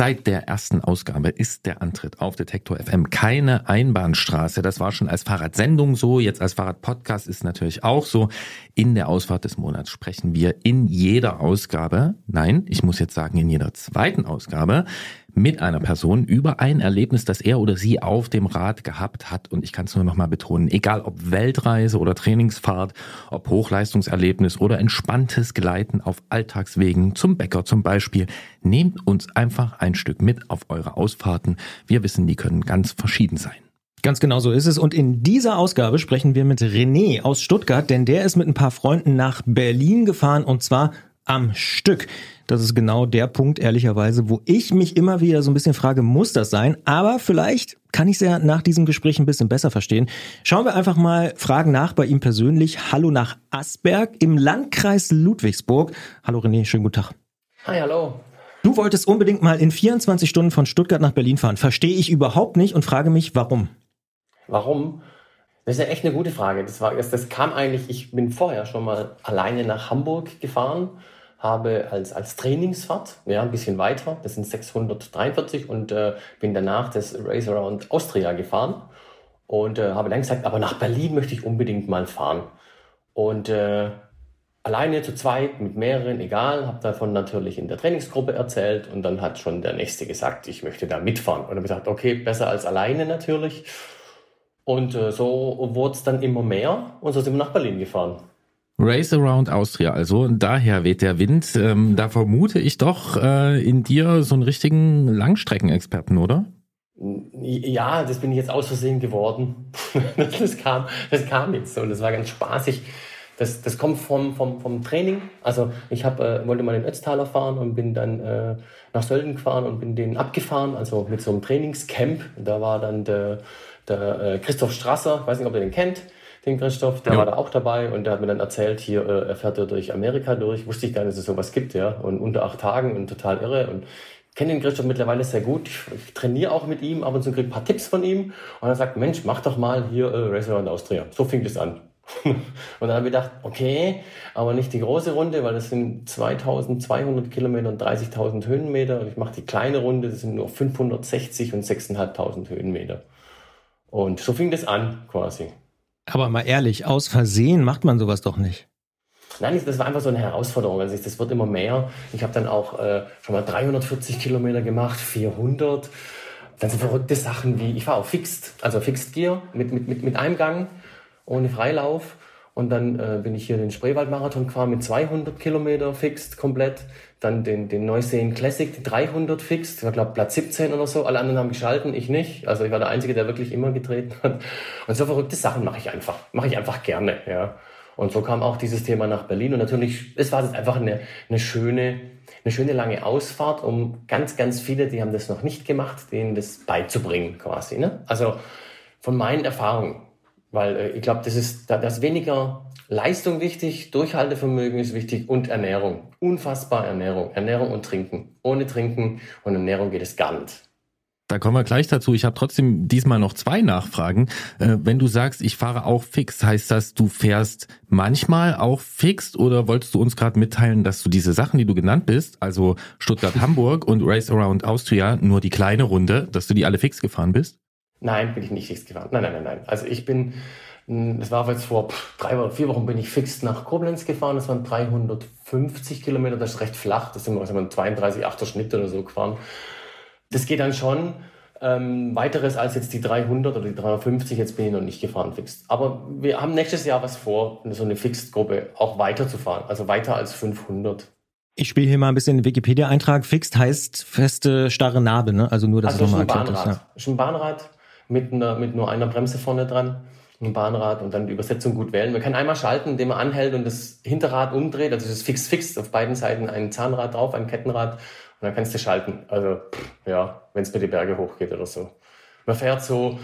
Speaker 1: Seit der ersten Ausgabe ist der Antritt auf Detektor FM keine Einbahnstraße. Das war schon als Fahrradsendung so, jetzt als Fahrradpodcast ist natürlich auch so. In der Ausfahrt des Monats sprechen wir in jeder Ausgabe, nein, ich muss jetzt sagen in jeder zweiten Ausgabe, mit einer Person über ein Erlebnis, das er oder sie auf dem Rad gehabt hat. Und ich kann es nur noch mal betonen, egal ob Weltreise oder Trainingsfahrt, ob Hochleistungserlebnis oder entspanntes Gleiten auf Alltagswegen zum Bäcker zum Beispiel, nehmt uns einfach ein Stück mit auf eure Ausfahrten. Wir wissen, die können ganz verschieden sein.
Speaker 2: Ganz genau so ist es. Und in dieser Ausgabe sprechen wir mit René aus Stuttgart, denn der ist mit ein paar Freunden nach Berlin gefahren und zwar am Stück. Das ist genau der Punkt, ehrlicherweise, wo ich mich immer wieder so ein bisschen frage, muss das sein? Aber vielleicht kann ich es ja nach diesem Gespräch ein bisschen besser verstehen. Schauen wir einfach mal Fragen nach bei ihm persönlich. Hallo nach Asberg im Landkreis Ludwigsburg. Hallo René, schönen guten Tag.
Speaker 5: Hi, hallo.
Speaker 2: Du wolltest unbedingt mal in 24 Stunden von Stuttgart nach Berlin fahren. Verstehe ich überhaupt nicht und frage mich, warum?
Speaker 5: Warum? Das ist ja echt eine gute Frage. Das, war, das, das kam eigentlich, ich bin vorher schon mal alleine nach Hamburg gefahren habe als, als Trainingsfahrt, ja, ein bisschen weiter, das sind 643 und äh, bin danach das Race Around Austria gefahren und äh, habe dann gesagt, aber nach Berlin möchte ich unbedingt mal fahren. Und äh, alleine zu zweit, mit mehreren, egal, habe davon natürlich in der Trainingsgruppe erzählt und dann hat schon der Nächste gesagt, ich möchte da mitfahren. Und habe gesagt, okay, besser als alleine natürlich. Und äh, so wurde es dann immer mehr und so sind wir nach Berlin gefahren.
Speaker 1: Race Around Austria, also daher weht der Wind. Ähm, da vermute ich doch äh, in dir so einen richtigen Langstreckenexperten, oder?
Speaker 5: Ja, das bin ich jetzt aus Versehen geworden. das kam, das kam jetzt und das war ganz spaßig. Das, das kommt vom, vom, vom Training. Also ich hab, äh, wollte mal in Ötztaler fahren und bin dann äh, nach Sölden gefahren und bin den abgefahren, also mit so einem Trainingscamp. Da war dann der, der äh, Christoph Strasser, ich weiß nicht, ob ihr den kennt, den Christoph, der ja. war da auch dabei und der hat mir dann erzählt, hier, äh, er fährt ja durch Amerika durch. Wusste ich gar nicht, dass es sowas gibt, ja. Und unter acht Tagen und total irre. Und kenne den Christoph mittlerweile sehr gut. Ich, ich trainiere auch mit ihm, ab und zu kriege ein paar Tipps von ihm. Und er sagt, Mensch, mach doch mal hier äh, Race Around Austria. So fing das an. und dann habe ich gedacht, okay, aber nicht die große Runde, weil das sind 2200 Kilometer und 30.000 Höhenmeter. Und ich mache die kleine Runde, das sind nur 560 und 6.500 Höhenmeter. Und so fing das an, quasi.
Speaker 2: Aber mal ehrlich, aus Versehen macht man sowas doch nicht.
Speaker 5: Nein, das war einfach so eine Herausforderung. Also das wird immer mehr. Ich habe dann auch äh, schon mal 340 Kilometer gemacht, 400. Dann so verrückte Sachen wie, ich fahre auch Fixed, also Fixed Gear mit, mit, mit, mit einem Gang, ohne Freilauf. Und dann äh, bin ich hier den Spreewald-Marathon gefahren mit 200 Kilometer Fixed komplett. Dann den, den Neuseen Classic, die 300 Fixed. Ich glaube Platz 17 oder so. Alle anderen haben geschalten, ich nicht. Also ich war der Einzige, der wirklich immer getreten hat. Und so verrückte Sachen mache ich einfach. Mache ich einfach gerne, ja. Und so kam auch dieses Thema nach Berlin. Und natürlich, es war einfach eine, eine schöne, eine schöne lange Ausfahrt, um ganz, ganz viele, die haben das noch nicht gemacht, denen das beizubringen quasi. Ne? Also von meinen Erfahrungen, weil äh, ich glaube, das ist, da, das weniger Leistung wichtig, Durchhaltevermögen ist wichtig und Ernährung. Unfassbar Ernährung. Ernährung und Trinken. Ohne Trinken und Ernährung geht es gar nicht.
Speaker 1: Da kommen wir gleich dazu. Ich habe trotzdem diesmal noch zwei Nachfragen. Äh, wenn du sagst, ich fahre auch fix, heißt das, du fährst manchmal auch fix oder wolltest du uns gerade mitteilen, dass du diese Sachen, die du genannt bist, also Stuttgart-Hamburg und Race Around Austria, nur die kleine Runde, dass du die alle fix gefahren bist?
Speaker 5: Nein, bin ich nicht fix gefahren. Nein, nein, nein, nein. Also ich bin, hm, das war jetzt vor drei oder vier Wochen bin ich fix nach Koblenz gefahren. Das waren 350 Kilometer, das ist recht flach. Das sind wir, 32, 8er Schnitt oder so gefahren. Das geht dann schon. Ähm, weiteres als jetzt die 300 oder die 350, jetzt bin ich noch nicht gefahren fixed. Aber wir haben nächstes Jahr was vor, so eine Fixed-Gruppe auch weiterzufahren, also weiter als 500.
Speaker 2: Ich spiele hier mal ein bisschen Wikipedia-Eintrag. Fixed heißt feste, starre Narbe, ne? Also nur, dass also
Speaker 5: es nochmal erklärt ist. Ja. ist ein Bahnrad mit, einer, mit nur einer Bremse vorne dran, ein Bahnrad und dann die Übersetzung gut wählen. Man kann einmal schalten, indem man anhält und das Hinterrad umdreht. Also es ist fix-fix, auf beiden Seiten ein Zahnrad drauf, ein Kettenrad und dann kannst du schalten. Also, ja, wenn es mir die Berge hochgeht oder so. Man fährt so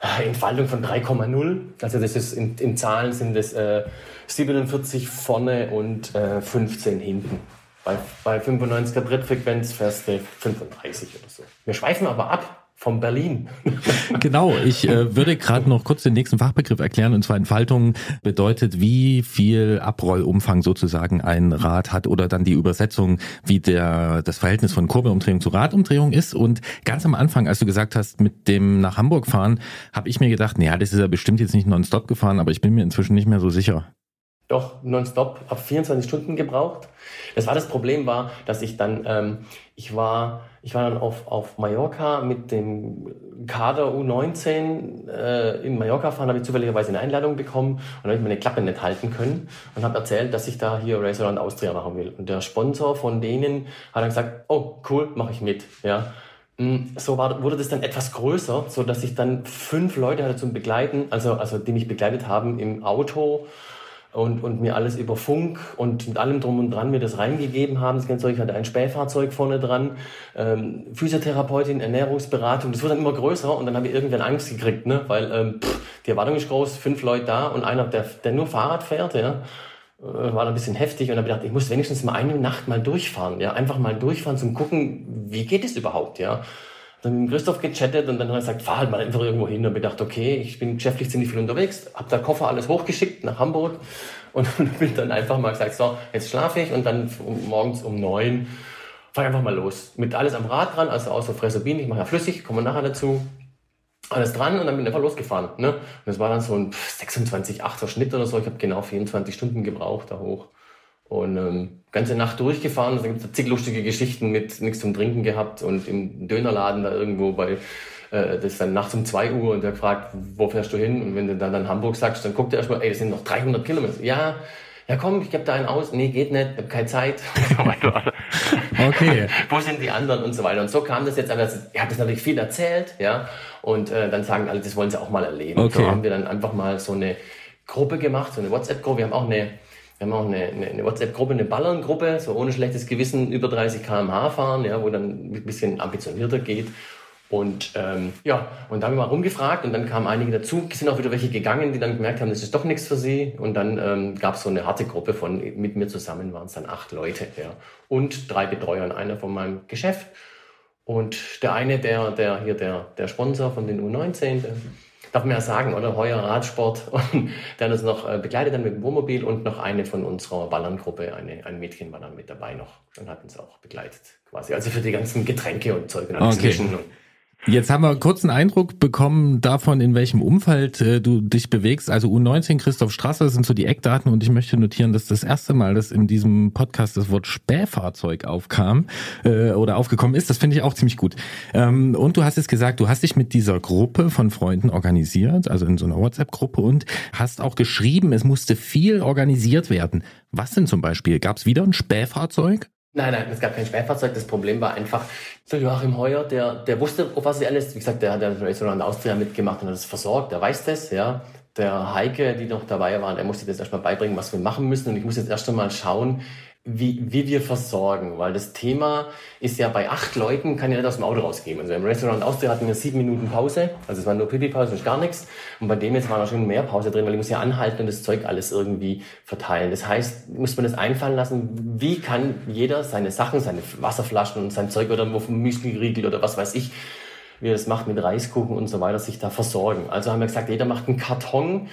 Speaker 5: äh, Entfaltung von 3,0. Also das ist in, in Zahlen sind es äh, 47 vorne und äh, 15 hinten. Bei, bei 95er Drittfrequenz fährst du 35 oder so. Wir schweifen aber ab von Berlin.
Speaker 1: genau, ich äh, würde gerade noch kurz den nächsten Fachbegriff erklären, und zwar Entfaltung bedeutet, wie viel Abrollumfang sozusagen ein Rad hat oder dann die Übersetzung, wie der das Verhältnis von Kurbelumdrehung zu Radumdrehung ist. Und ganz am Anfang, als du gesagt hast, mit dem nach Hamburg fahren, habe ich mir gedacht, naja, das ist ja bestimmt jetzt nicht nonstop gefahren, aber ich bin mir inzwischen nicht mehr so sicher.
Speaker 5: Doch, nonstop, habe 24 Stunden gebraucht. Das war das Problem war, dass ich dann, ähm, ich war, ich war dann auf, auf Mallorca mit dem Kader U19 äh, in Mallorca fahren, habe ich zufälligerweise eine Einladung bekommen und habe ich meine Klappe nicht halten können und habe erzählt, dass ich da hier Race Around Austria machen will. Und der Sponsor von denen hat dann gesagt, oh cool, mache ich mit. Ja. Mm, so war, wurde das dann etwas größer, so dass ich dann fünf Leute hatte zum Begleiten, also, also die mich begleitet haben im Auto und, und mir alles über Funk und mit allem drum und dran mir das reingegeben haben. Das ganze Zeug hatte ein Spähfahrzeug vorne dran, ähm, Physiotherapeutin, Ernährungsberatung. Das wurde dann immer größer und dann habe ich irgendwann Angst gekriegt, ne? weil ähm, pff, die Erwartung ist groß, fünf Leute da und einer, der, der nur Fahrrad fährt, ja, äh, war ein bisschen heftig und habe gedacht, ich muss wenigstens mal eine Nacht mal durchfahren, ja, einfach mal durchfahren zum gucken, wie geht es überhaupt, ja dann mit Christoph gechattet und dann hat er gesagt, fahr halt mal einfach irgendwo hin. Und ich gedacht, okay, ich bin geschäftlich ziemlich viel unterwegs, habe da Koffer alles hochgeschickt nach Hamburg und bin dann einfach mal gesagt, so, jetzt schlafe ich und dann morgens um neun fahre einfach mal los. Mit alles am Rad dran, also außer Fressobin, ich mache ja flüssig, kommen wir nachher dazu. Alles dran und dann bin ich einfach losgefahren. Ne? Und das war dann so ein 26, 8er Schnitt oder so. Ich habe genau 24 Stunden gebraucht da hoch. Und ähm, ganze Nacht durchgefahren. Da gibt es zig lustige Geschichten mit nichts zum Trinken gehabt und im Dönerladen da irgendwo bei, äh, das ist dann nachts um zwei Uhr und der fragt, wo fährst du hin? Und wenn du dann, dann Hamburg sagst, dann guckt er erstmal, ey, das sind noch 300 Kilometer. Ja, ja komm, ich gebe da einen aus. Nee, geht nicht, ich habe keine Zeit. okay. wo sind die anderen und so weiter. Und so kam das jetzt an. Ich habe das natürlich viel erzählt, ja. Und äh, dann sagen alle, das wollen sie auch mal erleben. Okay. So haben wir dann einfach mal so eine Gruppe gemacht, so eine WhatsApp-Gruppe. Wir haben auch eine wir haben auch eine, eine, eine WhatsApp-Gruppe, eine Ballern-Gruppe, so ohne schlechtes Gewissen über 30 km/h fahren, ja, wo dann ein bisschen ambitionierter geht. Und ähm, ja, und da haben wir mal rumgefragt und dann kamen einige dazu, sind auch wieder welche gegangen, die dann gemerkt haben, das ist doch nichts für sie. Und dann ähm, gab es so eine harte Gruppe von, mit mir zusammen waren es dann acht Leute, ja. Und drei Betreuer und einer von meinem Geschäft. Und der eine, der, der hier der, der Sponsor von den U19, der, darf man ja sagen, oder? Heuer Radsport. Und der uns noch äh, begleitet dann mit dem Wohnmobil und noch eine von unserer Ballerngruppe, eine, ein Mädchen war dann mit dabei noch und hat uns auch begleitet quasi. Also für die ganzen Getränke und Zeug und alles
Speaker 1: okay. Jetzt haben wir kurz einen Eindruck bekommen davon, in welchem Umfeld äh, du dich bewegst. Also U19 Christoph Strasser sind so die Eckdaten und ich möchte notieren, dass das erste Mal, dass in diesem Podcast das Wort Spähfahrzeug aufkam äh, oder aufgekommen ist. Das finde ich auch ziemlich gut. Ähm, und du hast jetzt gesagt, du hast dich mit dieser Gruppe von Freunden organisiert, also in so einer WhatsApp-Gruppe und hast auch geschrieben, es musste viel organisiert werden. Was denn zum Beispiel? Gab es wieder ein Spähfahrzeug?
Speaker 5: Nein, nein, es gab kein Sperrfahrzeug. Das Problem war einfach, der Joachim Heuer, der, der wusste, auf was er alles, wie gesagt, der hat ja Restaurant Austria mitgemacht und hat es versorgt, der weiß das, ja. Der Heike, die noch dabei war, der musste das erstmal beibringen, was wir machen müssen und ich muss jetzt erst einmal schauen, wie, wie wir versorgen, weil das Thema ist ja bei acht Leuten, kann ja nicht aus dem Auto rausgehen. Also im Restaurant Austria hatten wir sieben Minuten Pause, also es war nur Pipi-Pause und gar nichts. Und bei dem jetzt war da schon mehr Pause drin, weil ich muss ja anhalten und das Zeug alles irgendwie verteilen. Das heißt, muss man das einfallen lassen, wie kann jeder seine Sachen, seine Wasserflaschen und sein Zeug oder Müsli-Riegel oder was weiß ich, wie er das macht mit Reiskuchen und so weiter, sich da versorgen. Also haben wir gesagt, jeder macht einen Karton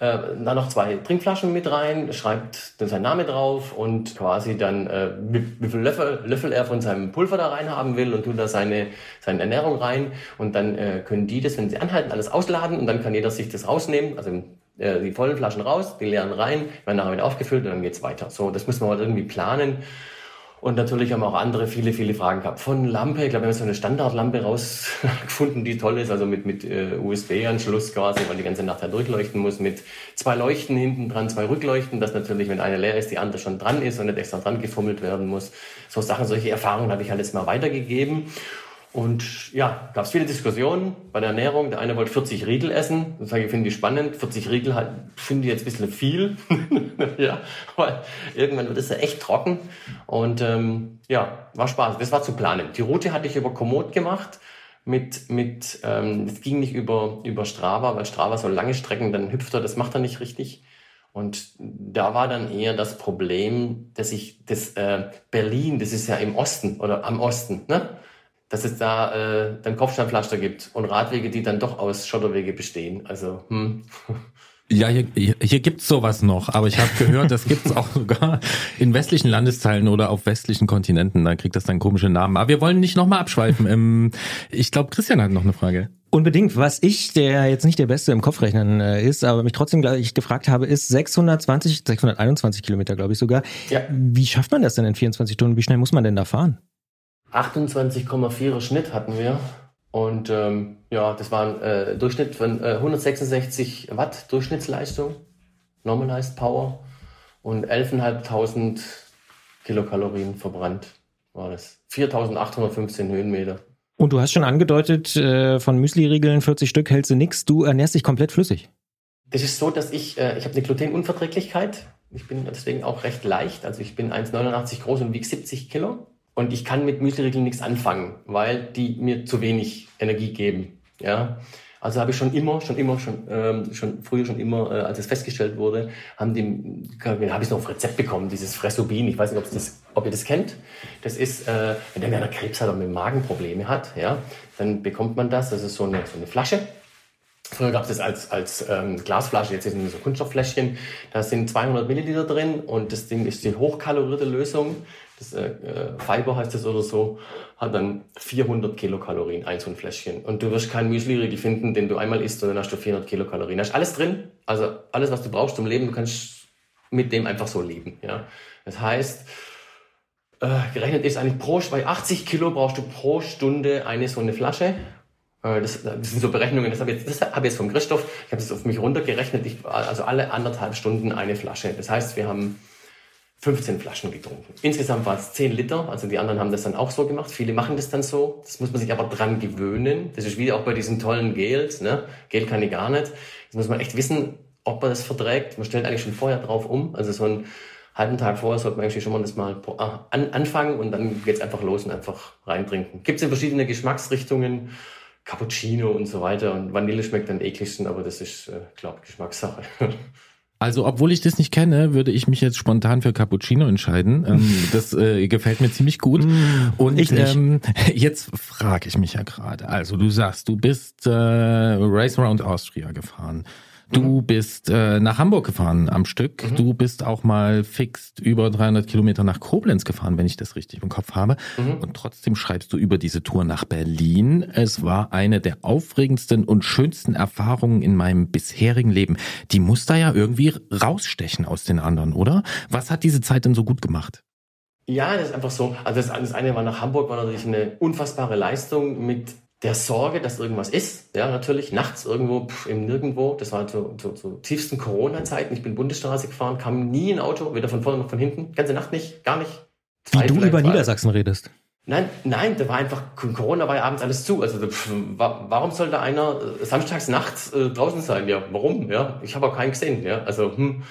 Speaker 5: äh, dann noch zwei Trinkflaschen mit rein, schreibt dann seinen Namen drauf und quasi dann, äh, wie, viel Löffel, Löffel er von seinem Pulver da rein haben will und tut da seine, seine Ernährung rein. Und dann äh, können die das, wenn sie anhalten, alles ausladen und dann kann jeder sich das rausnehmen. Also äh, die vollen Flaschen raus, die leeren rein, werden nachher wieder aufgefüllt und dann geht's weiter. So, das muss man halt irgendwie planen. Und natürlich haben auch andere viele, viele Fragen gehabt. Von Lampe, ich glaube, wir haben so eine Standardlampe rausgefunden, die toll ist, also mit, mit äh, USB-Anschluss quasi, weil die ganze Nacht halt durchleuchten muss, mit zwei Leuchten hinten dran, zwei Rückleuchten, dass natürlich, wenn eine leer ist, die andere schon dran ist und nicht extra dran gefummelt werden muss. So Sachen, solche Erfahrungen habe ich halt jetzt mal weitergegeben. Und ja, gab es viele Diskussionen bei der Ernährung. Der eine wollte 40 Riegel essen. Das sage ich, finde ich spannend. 40 Riegel finde ich jetzt ein bisschen viel. ja, weil irgendwann wird es ja echt trocken. Und ähm, ja, war Spaß. Das war zu planen. Die Route hatte ich über Komoot gemacht. Mit, mit, ähm, das ging nicht über, über Strava, weil Strava so lange Strecken, dann hüpft er, das macht er nicht richtig. Und da war dann eher das Problem, dass ich das äh, Berlin, das ist ja im Osten oder am Osten, ne? Dass es da äh, dann Kopfsteinpflaster gibt und Radwege, die dann doch aus Schotterwege bestehen. Also, hm.
Speaker 1: Ja, hier, hier, gibt's sowas noch, aber ich habe gehört, das gibt's auch sogar in westlichen Landesteilen oder auf westlichen Kontinenten. Da kriegt das dann komische Namen. Aber wir wollen nicht nochmal abschweifen. Ähm, ich glaube, Christian hat noch eine Frage.
Speaker 2: Unbedingt. Was ich, der jetzt nicht der Beste im Kopfrechnen äh, ist, aber mich trotzdem gleich gefragt habe, ist 620, 621 Kilometer, glaube ich sogar. Ja. Wie schafft man das denn in 24 Stunden? Wie schnell muss man denn da fahren?
Speaker 5: 28,4er Schnitt hatten wir. Und ähm, ja, das war ein äh, Durchschnitt von äh, 166 Watt Durchschnittsleistung, Normalized Power und 11.500 Kilokalorien verbrannt war das. 4.815 Höhenmeter.
Speaker 2: Und du hast schon angedeutet, äh, von Müsli-Riegeln 40 Stück hältst du nichts. Du ernährst dich komplett flüssig.
Speaker 5: Das ist so, dass ich, äh, ich habe eine Glutenunverträglichkeit. Ich bin deswegen auch recht leicht. Also ich bin 1,89 groß und wiege 70 Kilo. Und ich kann mit Müsli-Riegeln nichts anfangen, weil die mir zu wenig Energie geben. Ja. Also habe ich schon immer, schon immer, schon, ähm, schon früher schon immer, äh, als es festgestellt wurde, haben die, habe ich noch auf Rezept bekommen, dieses Fressobin. Ich weiß nicht, ob, das, ob ihr das kennt. Das ist, äh, wenn einer Krebs hat oder mit Magenprobleme hat, ja, dann bekommt man das. Das ist so eine, so eine Flasche. Früher gab es das als, als ähm, Glasflasche, jetzt sind es so Kunststofffläschchen. Da sind 200 Milliliter drin und das Ding ist die hochkalorierte Lösung. Das äh, äh Fiber heißt das oder so, hat dann 400 Kilokalorien, ein so ein Fläschchen. Und du wirst keinen Müsli-Riegel finden, den du einmal isst und dann hast du 400 Kilokalorien. Da ist alles drin, also alles, was du brauchst zum Leben. Du kannst mit dem einfach so leben. Ja? Das heißt, äh, gerechnet ist eigentlich pro, bei 80 Kilo brauchst du pro Stunde eine so eine Flasche. Äh, das, das, sind so Berechnungen, das habe ich jetzt, das ich jetzt vom Christoph, ich habe es auf mich runtergerechnet, ich, also alle anderthalb Stunden eine Flasche. Das heißt, wir haben 15 Flaschen getrunken. Insgesamt waren es 10 Liter, also die anderen haben das dann auch so gemacht. Viele machen das dann so. Das muss man sich aber dran gewöhnen. Das ist wie auch bei diesen tollen Gels. Ne? Gel kann ich gar nicht. Das muss man echt wissen, ob man das verträgt. Man stellt eigentlich schon vorher drauf um. Also so einen halben Tag vorher sollte man eigentlich schon mal das mal an, anfangen und dann geht's einfach los und einfach reintrinken. Gibt es in verschiedene Geschmacksrichtungen. Cappuccino und so weiter. Und Vanille schmeckt am ekligsten, aber das ist, äh, glaube Geschmackssache.
Speaker 1: Also, obwohl ich das nicht kenne, würde ich mich jetzt spontan für Cappuccino entscheiden. Ähm, das äh, gefällt mir ziemlich gut. Mm, Und ich ähm, jetzt frage ich mich ja gerade. Also, du sagst, du bist äh, Race Around Austria gefahren. Du mhm. bist äh, nach Hamburg gefahren am Stück. Mhm. Du bist auch mal fixt über 300 Kilometer nach Koblenz gefahren, wenn ich das richtig im Kopf habe. Mhm. Und trotzdem schreibst du über diese Tour nach Berlin. Es war eine der aufregendsten und schönsten Erfahrungen in meinem bisherigen Leben. Die muss da ja irgendwie rausstechen aus den anderen, oder? Was hat diese Zeit denn so gut gemacht?
Speaker 5: Ja, das ist einfach so. Also das, das eine war nach Hamburg, war natürlich eine unfassbare Leistung mit der Sorge, dass irgendwas ist. Ja, natürlich, nachts irgendwo pff, im Nirgendwo. Das war zu, zu, zu tiefsten Corona-Zeiten. Ich bin Bundesstraße gefahren, kam nie ein Auto, weder von vorne noch von hinten. Ganze Nacht nicht, gar nicht.
Speaker 2: Zwei Wie du über Niedersachsen redest.
Speaker 5: Nein, nein, da war einfach, Corona war ja abends alles zu. Also pff, warum sollte einer äh, samstags nachts äh, draußen sein? Ja, warum? Ja, ich habe auch keinen gesehen. Ja, also hm,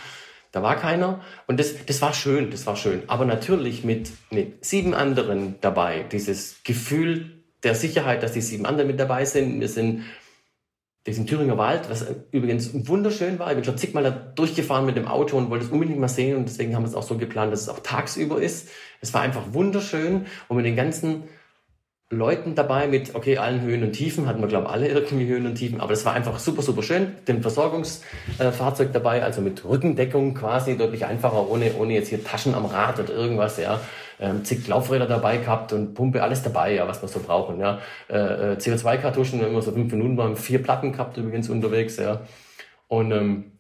Speaker 5: da war keiner. Und das, das war schön, das war schön. Aber natürlich mit, mit sieben anderen dabei, dieses Gefühl der Sicherheit, dass die sieben anderen mit dabei sind. Wir sind diesen Thüringer Wald, was übrigens wunderschön war. Ich bin schon zigmal da durchgefahren mit dem Auto und wollte es unbedingt mal sehen und deswegen haben wir es auch so geplant, dass es auch tagsüber ist. Es war einfach wunderschön und mit den ganzen Leuten dabei mit, okay, allen Höhen und Tiefen, hatten wir, glaube ich, alle irgendwie Höhen und Tiefen, aber es war einfach super, super schön. Den Versorgungsfahrzeug dabei, also mit Rückendeckung quasi, deutlich einfacher, ohne, ohne jetzt hier Taschen am Rad oder irgendwas, ja ähm, zig Laufräder dabei gehabt und Pumpe, alles dabei, ja, was wir so brauchen. Ja. Äh, äh CO2-Kartuschen, wenn wir so fünf Minuten waren, vier Platten gehabt übrigens unterwegs. Ja. Und ähm,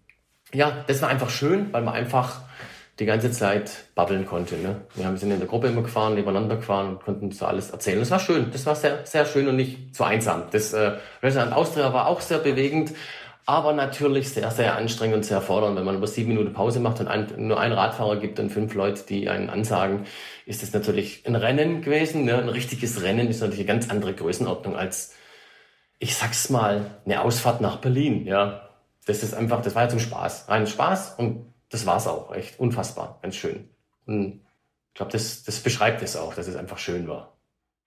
Speaker 5: ja, das war einfach schön, weil man einfach die ganze Zeit babbeln konnte. Ne? Wir sind in der Gruppe immer gefahren, nebeneinander gefahren und konnten so alles erzählen. Das war schön, das war sehr, sehr schön und nicht so einsam. Das äh, Restaurant Austria war auch sehr bewegend, aber natürlich sehr, sehr anstrengend und sehr fordernd. Wenn man über sieben Minuten Pause macht und ein, nur einen Radfahrer gibt und fünf Leute, die einen ansagen, ist das natürlich ein Rennen gewesen. Ne? Ein richtiges Rennen ist natürlich eine ganz andere Größenordnung als, ich sag's mal, eine Ausfahrt nach Berlin. Ja, das ist einfach, das war ja zum Spaß, rein Spaß und das war's auch, echt unfassbar, ganz schön. Und ich glaube, das, das beschreibt es auch, dass es einfach schön war.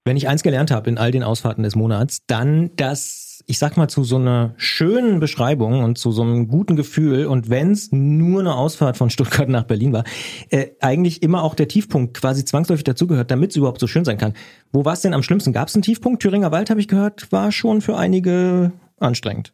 Speaker 2: Wenn ich eins gelernt habe in all den Ausfahrten des Monats, dann, dass ich sag mal, zu so einer schönen Beschreibung und zu so einem guten Gefühl und wenn es nur eine Ausfahrt von Stuttgart nach Berlin war, äh, eigentlich immer auch der Tiefpunkt quasi zwangsläufig dazugehört, damit es überhaupt so schön sein kann. Wo war es denn am schlimmsten? Gab es einen Tiefpunkt? Thüringer Wald, habe ich gehört, war schon für einige anstrengend.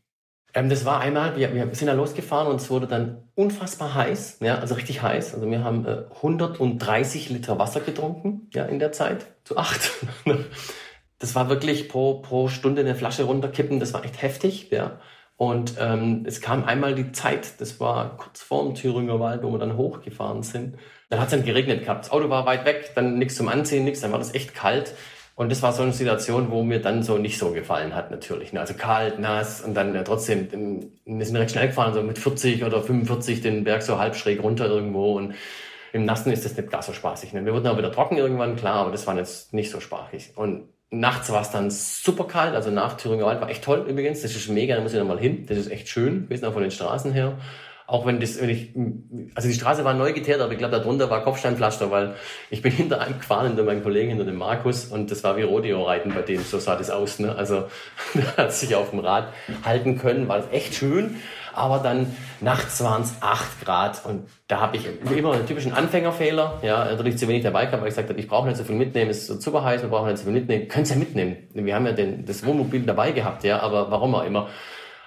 Speaker 5: Ähm, das war einmal, wir, wir sind da losgefahren und es wurde dann unfassbar heiß, ja, also richtig heiß. Also wir haben äh, 130 Liter Wasser getrunken, ja, in der Zeit, zu acht. das war wirklich pro, pro Stunde eine Flasche runterkippen, das war echt heftig, ja. Und ähm, es kam einmal die Zeit, das war kurz vor dem Thüringer Wald, wo wir dann hochgefahren sind. Dann hat es dann geregnet gehabt. Das Auto war weit weg, dann nichts zum Anziehen, nichts, dann war das echt kalt. Und das war so eine Situation, wo mir dann so nicht so gefallen hat, natürlich. Ne? Also kalt, nass und dann ja, trotzdem, wir sind recht schnell gefahren, so mit 40 oder 45 den Berg so halb schräg runter irgendwo und im Nassen ist das nicht gar so spaßig. Ne? Wir wurden auch wieder trocken irgendwann, klar, aber das war jetzt nicht so spaßig. Und Nachts war es dann super kalt, also nach Thüringer Wald war echt toll übrigens. Das ist mega, da muss ich nochmal hin. Das ist echt schön, wir sind auch von den Straßen her. Auch wenn das, wenn ich, also die Straße war neu geteert, aber ich glaube, darunter war Kopfsteinpflaster, weil ich bin hinter einem gefahren, hinter meinem Kollegen, hinter dem Markus, und das war wie Rodeo-Reiten bei dem, so sah das aus, ne? Also, der hat sich auf dem Rad halten können, war das echt schön aber dann nachts waren es 8 Grad und da habe ich immer einen typischen Anfängerfehler, ja, natürlich zu wenig dabei gehabt, weil ich gesagt habe, ich brauche nicht so viel mitnehmen, es ist super heiß, wir brauchen nicht so viel mitnehmen, könnt ja mitnehmen. Wir haben ja den, das Wohnmobil dabei gehabt, ja, aber warum auch immer.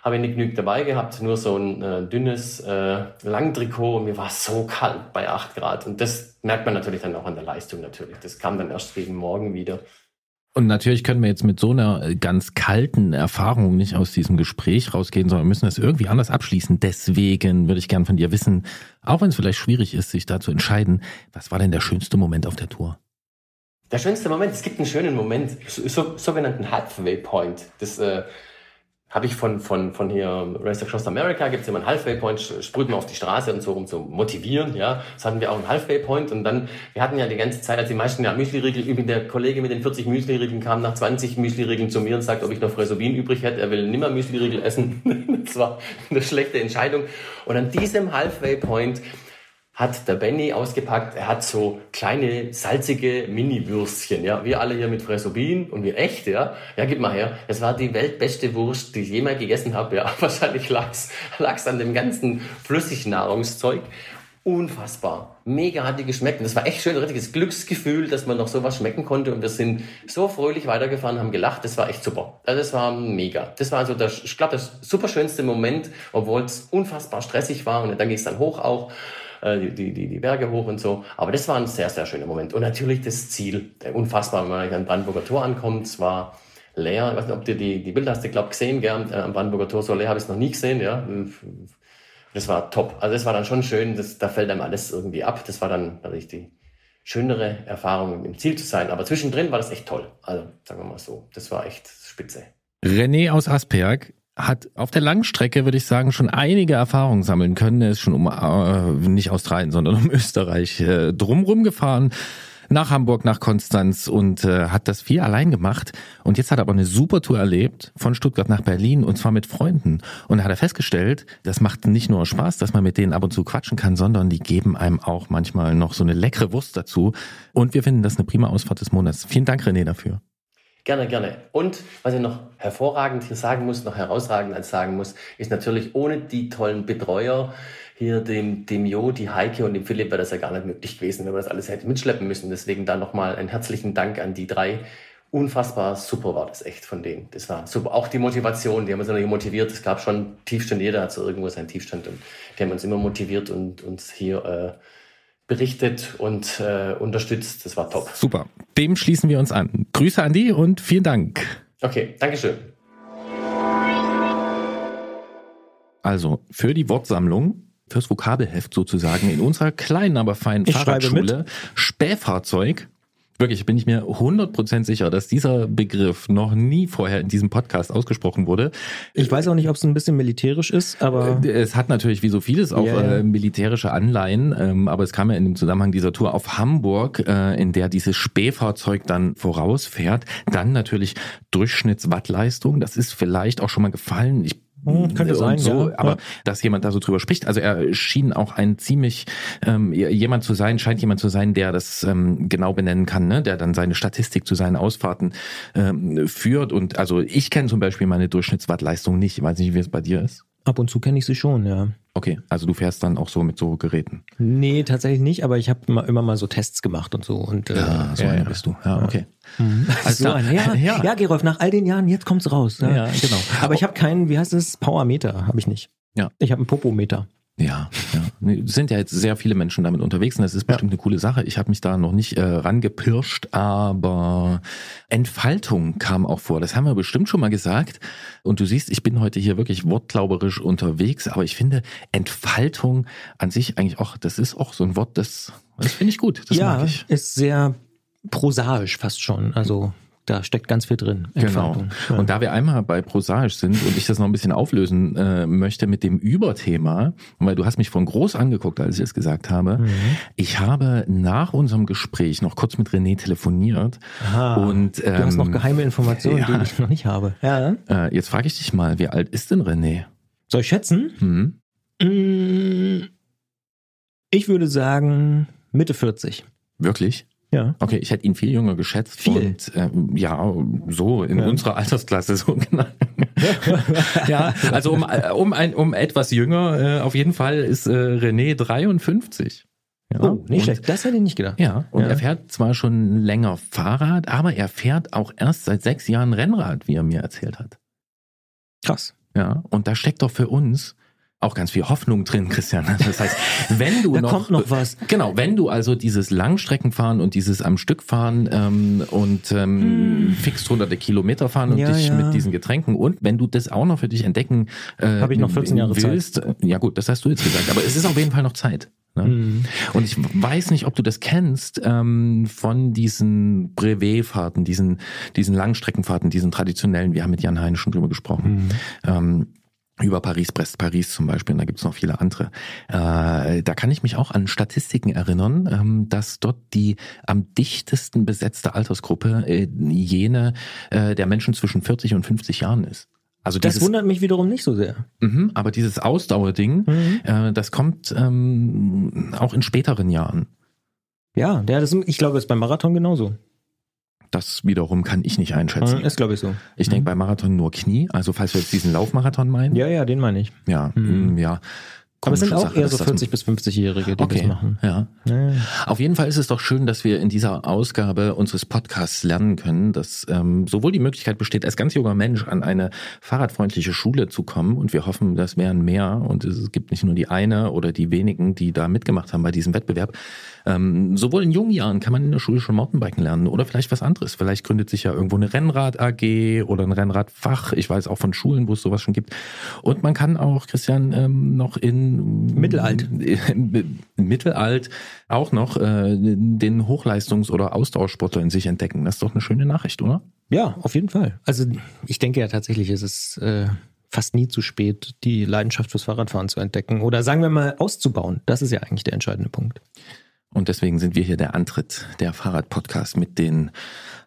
Speaker 5: Habe ich nicht genügend dabei gehabt, nur so ein äh, dünnes äh, Langtrikot und mir war so kalt bei 8 Grad. Und das merkt man natürlich dann auch an der Leistung natürlich. Das kam dann erst gegen Morgen wieder.
Speaker 1: Und natürlich können wir jetzt mit so einer äh, ganz kalten Erfahrung nicht aus diesem Gespräch rausgehen, sondern müssen das irgendwie anders abschließen. Deswegen würde ich gern von dir wissen, auch wenn es vielleicht schwierig ist, sich da zu entscheiden, was war denn der schönste Moment auf der Tour?
Speaker 5: Der schönste Moment, es gibt einen schönen Moment, so, so, sogenannten Halfway Point. Das äh, habe ich von, von, von hier Race Across America, gibt es immer einen Halfway Point, sprüht man auf die Straße und so, um zu motivieren. Ja, Das hatten wir auch einen Halfway Point und dann, wir hatten ja die ganze Zeit, als die meisten ja Müsli-Riegel, der Kollege mit den 40 Müsli-Riegeln kam nach 20 Müsli-Riegeln zu mir und sagt, ob ich noch Fresovin übrig hätte, er will nimmer Müsli-Riegel essen. das war eine schlechte Entscheidung. Und an diesem Halfway Point hat der Benny ausgepackt, er hat so kleine salzige Mini-Würstchen, ja. Wir alle hier mit Fresobin und wir echt, ja. Ja, gib mal her. Das war die weltbeste Wurst, die ich jemals gegessen habe, ja. Wahrscheinlich lag's, lag's an dem ganzen Flüssignahrungszeug. Unfassbar. Mega hat die geschmeckt. Und das war echt schön, ein richtiges Glücksgefühl, dass man noch sowas schmecken konnte. Und wir sind so fröhlich weitergefahren, haben gelacht. Das war echt super. Also das war mega. Das war also, das, ich glaube, das super schönste Moment, obwohl es unfassbar stressig war. Und dann ging es dann hoch auch. Äh, die, die, die Berge hoch und so. Aber das war ein sehr, sehr schöner Moment. Und natürlich das Ziel, unfassbar, wenn man an Brandenburger Tor ankommt. Es war leer. Ich weiß nicht, ob du die, die Bilder hast, ich glaube, gesehen, gell? Äh, am Brandenburger Tor so leer habe ich es noch nie gesehen, ja. Das war top. Also das war dann schon schön, das, da fällt einem alles irgendwie ab. Das war dann natürlich die schönere Erfahrung, im Ziel zu sein. Aber zwischendrin war das echt toll. Also sagen wir mal so, das war echt spitze.
Speaker 1: René aus Asperg hat auf der Langstrecke, würde ich sagen, schon einige Erfahrungen sammeln können. Er ist schon um äh, nicht Australien, sondern um Österreich äh, drumrum gefahren nach Hamburg, nach Konstanz und äh, hat das viel allein gemacht. Und jetzt hat er aber eine super Tour erlebt von Stuttgart nach Berlin und zwar mit Freunden. Und hat er festgestellt, das macht nicht nur Spaß, dass man mit denen ab und zu quatschen kann, sondern die geben einem auch manchmal noch so eine leckere Wurst dazu. Und wir finden das eine prima Ausfahrt des Monats. Vielen Dank, René, dafür.
Speaker 5: Gerne, gerne. Und was ich noch hervorragend hier sagen muss, noch herausragend als sagen muss, ist natürlich ohne die tollen Betreuer, hier dem, dem Jo, die Heike und dem Philipp wäre das ja gar nicht möglich gewesen, wenn wir das alles hätten mitschleppen müssen. Deswegen da nochmal einen herzlichen Dank an die drei. Unfassbar super war das echt von denen. Das war super. Auch die Motivation, die haben uns immer motiviert. Es gab schon Tiefstand, jeder hat so irgendwo seinen Tiefstand und die haben uns immer motiviert und uns hier äh, berichtet und äh, unterstützt. Das war top.
Speaker 1: Super. Dem schließen wir uns an. Grüße an die und vielen Dank.
Speaker 5: Okay, Dankeschön.
Speaker 1: Also für die Wortsammlung fürs Vokabelheft sozusagen in unserer kleinen, aber feinen ich Fahrradschule Spähfahrzeug Wirklich, bin ich mir 100% sicher, dass dieser Begriff noch nie vorher in diesem Podcast ausgesprochen wurde.
Speaker 2: Ich weiß auch nicht, ob es ein bisschen militärisch ist, aber.
Speaker 1: Äh, es hat natürlich wie so vieles auch yeah. äh, militärische Anleihen, ähm, aber es kam ja in dem Zusammenhang dieser Tour auf Hamburg, äh, in der dieses Spähfahrzeug dann vorausfährt. Dann natürlich Durchschnittswattleistung. Das ist vielleicht auch schon mal gefallen. Ich
Speaker 2: hm, könnte sein,
Speaker 1: so, ja. aber ja. dass jemand da so drüber spricht. Also er schien auch ein ziemlich ähm, jemand zu sein, scheint jemand zu sein, der das ähm, genau benennen kann, ne? der dann seine Statistik zu seinen Ausfahrten ähm, führt. Und also ich kenne zum Beispiel meine Durchschnittswattleistung nicht. Ich weiß nicht, wie es bei dir ist.
Speaker 2: Ab und zu kenne ich sie schon, ja.
Speaker 1: Okay, also du fährst dann auch so mit so Geräten?
Speaker 2: Nee, tatsächlich nicht, aber ich habe immer, immer mal so Tests gemacht und so. Und,
Speaker 1: äh, ja, so ja, einer ja. bist du. Ja, okay.
Speaker 2: Mhm. Also so ein, ja, ja. ja, Gerolf, nach all den Jahren, jetzt kommt's raus.
Speaker 1: Ja, ja genau.
Speaker 2: Aber ich habe keinen, wie heißt es, Powermeter, habe ich nicht.
Speaker 1: Ja.
Speaker 2: Ich habe einen Popometer.
Speaker 1: Ja, ja. Es sind ja jetzt sehr viele Menschen damit unterwegs und das ist bestimmt ja. eine coole Sache. Ich habe mich da noch nicht äh, rangepirscht, aber Entfaltung kam auch vor. Das haben wir bestimmt schon mal gesagt. Und du siehst, ich bin heute hier wirklich wortglauberisch unterwegs, aber ich finde Entfaltung an sich eigentlich auch, das ist auch so ein Wort, das, das finde ich gut. Das
Speaker 2: ja, ist sehr prosaisch fast schon. Also da steckt ganz viel drin.
Speaker 1: Genau. Ja. Und da wir einmal bei prosaisch sind und ich das noch ein bisschen auflösen äh, möchte mit dem Überthema, weil du hast mich von groß angeguckt, als ich es gesagt habe. Mhm. Ich habe nach unserem Gespräch noch kurz mit René telefoniert.
Speaker 2: Aha. Und, ähm, du hast noch ähm, geheime Informationen, ja. die ich noch nicht habe.
Speaker 1: Ja. Äh, jetzt frage ich dich mal, wie alt ist denn René?
Speaker 2: Soll ich schätzen? Mhm. Mm, ich würde sagen Mitte 40.
Speaker 1: Wirklich?
Speaker 2: Ja.
Speaker 1: Okay, ich hätte ihn viel jünger geschätzt.
Speaker 2: Viel.
Speaker 1: Und ähm, ja, so in ja. unserer Altersklasse so genau. ja, also um, äh, um, ein, um etwas jünger äh, auf jeden Fall ist äh, René 53.
Speaker 2: Ja, oh, nicht schlecht. Das hätte ich nicht gedacht.
Speaker 1: Ja, und ja. er fährt zwar schon länger Fahrrad, aber er fährt auch erst seit sechs Jahren Rennrad, wie er mir erzählt hat.
Speaker 2: Krass.
Speaker 1: Ja, und da steckt doch für uns auch ganz viel Hoffnung drin, Christian. Das heißt, wenn du
Speaker 2: Da
Speaker 1: noch
Speaker 2: kommt noch was.
Speaker 1: genau, wenn du also dieses Langstreckenfahren und dieses am Stück fahren ähm, und ähm, fix hunderte Kilometer fahren und.
Speaker 2: Ja,
Speaker 1: dich
Speaker 2: ja.
Speaker 1: mit diesen Getränken und wenn du das auch noch für dich entdecken äh,
Speaker 2: Hab ich noch 14 Jahre Zeit.
Speaker 1: willst, äh, ja gut, das hast du jetzt gesagt, aber es ist auf jeden Fall noch Zeit. Ne?
Speaker 2: Mhm.
Speaker 1: Und ich weiß nicht, ob du das kennst ähm, von diesen Brevetfahrten, diesen, diesen Langstreckenfahrten, diesen traditionellen. Wir haben mit Jan Hein schon drüber gesprochen. Ähm, über Paris, Brest, Paris zum Beispiel, und da gibt's noch viele andere. Äh, da kann ich mich auch an Statistiken erinnern, ähm, dass dort die am dichtesten besetzte Altersgruppe äh, jene äh, der Menschen zwischen 40 und 50 Jahren ist. Also
Speaker 2: Das
Speaker 1: dieses,
Speaker 2: wundert mich wiederum nicht so sehr.
Speaker 1: Mhm, aber dieses Ausdauerding,
Speaker 2: Mhm.
Speaker 1: äh, das kommt ähm, auch in späteren Jahren.
Speaker 2: Ja, der, das, ich glaube, das ist beim Marathon genauso.
Speaker 1: Das wiederum kann ich nicht einschätzen.
Speaker 2: Mhm, Ist, glaube ich, so.
Speaker 1: Ich denke bei Marathon nur Knie, also falls wir jetzt diesen Laufmarathon meinen.
Speaker 2: Ja, ja, den meine ich.
Speaker 1: Ja,
Speaker 2: Mhm.
Speaker 1: mm, ja.
Speaker 2: Aber es sind auch
Speaker 1: Sache,
Speaker 2: eher so
Speaker 1: das-
Speaker 2: 40- bis 50-Jährige, die
Speaker 1: Okay,
Speaker 2: das machen.
Speaker 1: Ja,
Speaker 2: ja.
Speaker 1: Auf jeden Fall ist es doch schön, dass wir in dieser Ausgabe unseres Podcasts lernen können, dass ähm, sowohl die Möglichkeit besteht, als ganz junger Mensch an eine fahrradfreundliche Schule zu kommen und wir hoffen, das wären mehr und es gibt nicht nur die eine oder die wenigen, die da mitgemacht haben bei diesem Wettbewerb. Ähm, sowohl in jungen Jahren kann man in der Schule schon Mountainbiken lernen oder vielleicht was anderes. Vielleicht gründet sich ja irgendwo eine Rennrad-AG oder ein Rennradfach. Ich weiß auch von Schulen, wo es sowas schon gibt. Und man kann auch, Christian, ähm, noch in
Speaker 2: Mittelalt.
Speaker 1: im Mittelalt auch noch äh, den Hochleistungs- oder Ausdauersportler in sich entdecken. Das ist doch eine schöne Nachricht, oder?
Speaker 2: Ja, auf jeden Fall. Also ich denke ja tatsächlich, es ist äh, fast nie zu spät, die Leidenschaft fürs Fahrradfahren zu entdecken oder sagen wir mal auszubauen. Das ist ja eigentlich der entscheidende Punkt.
Speaker 1: Und deswegen sind wir hier der Antritt, der Fahrrad-Podcast mit den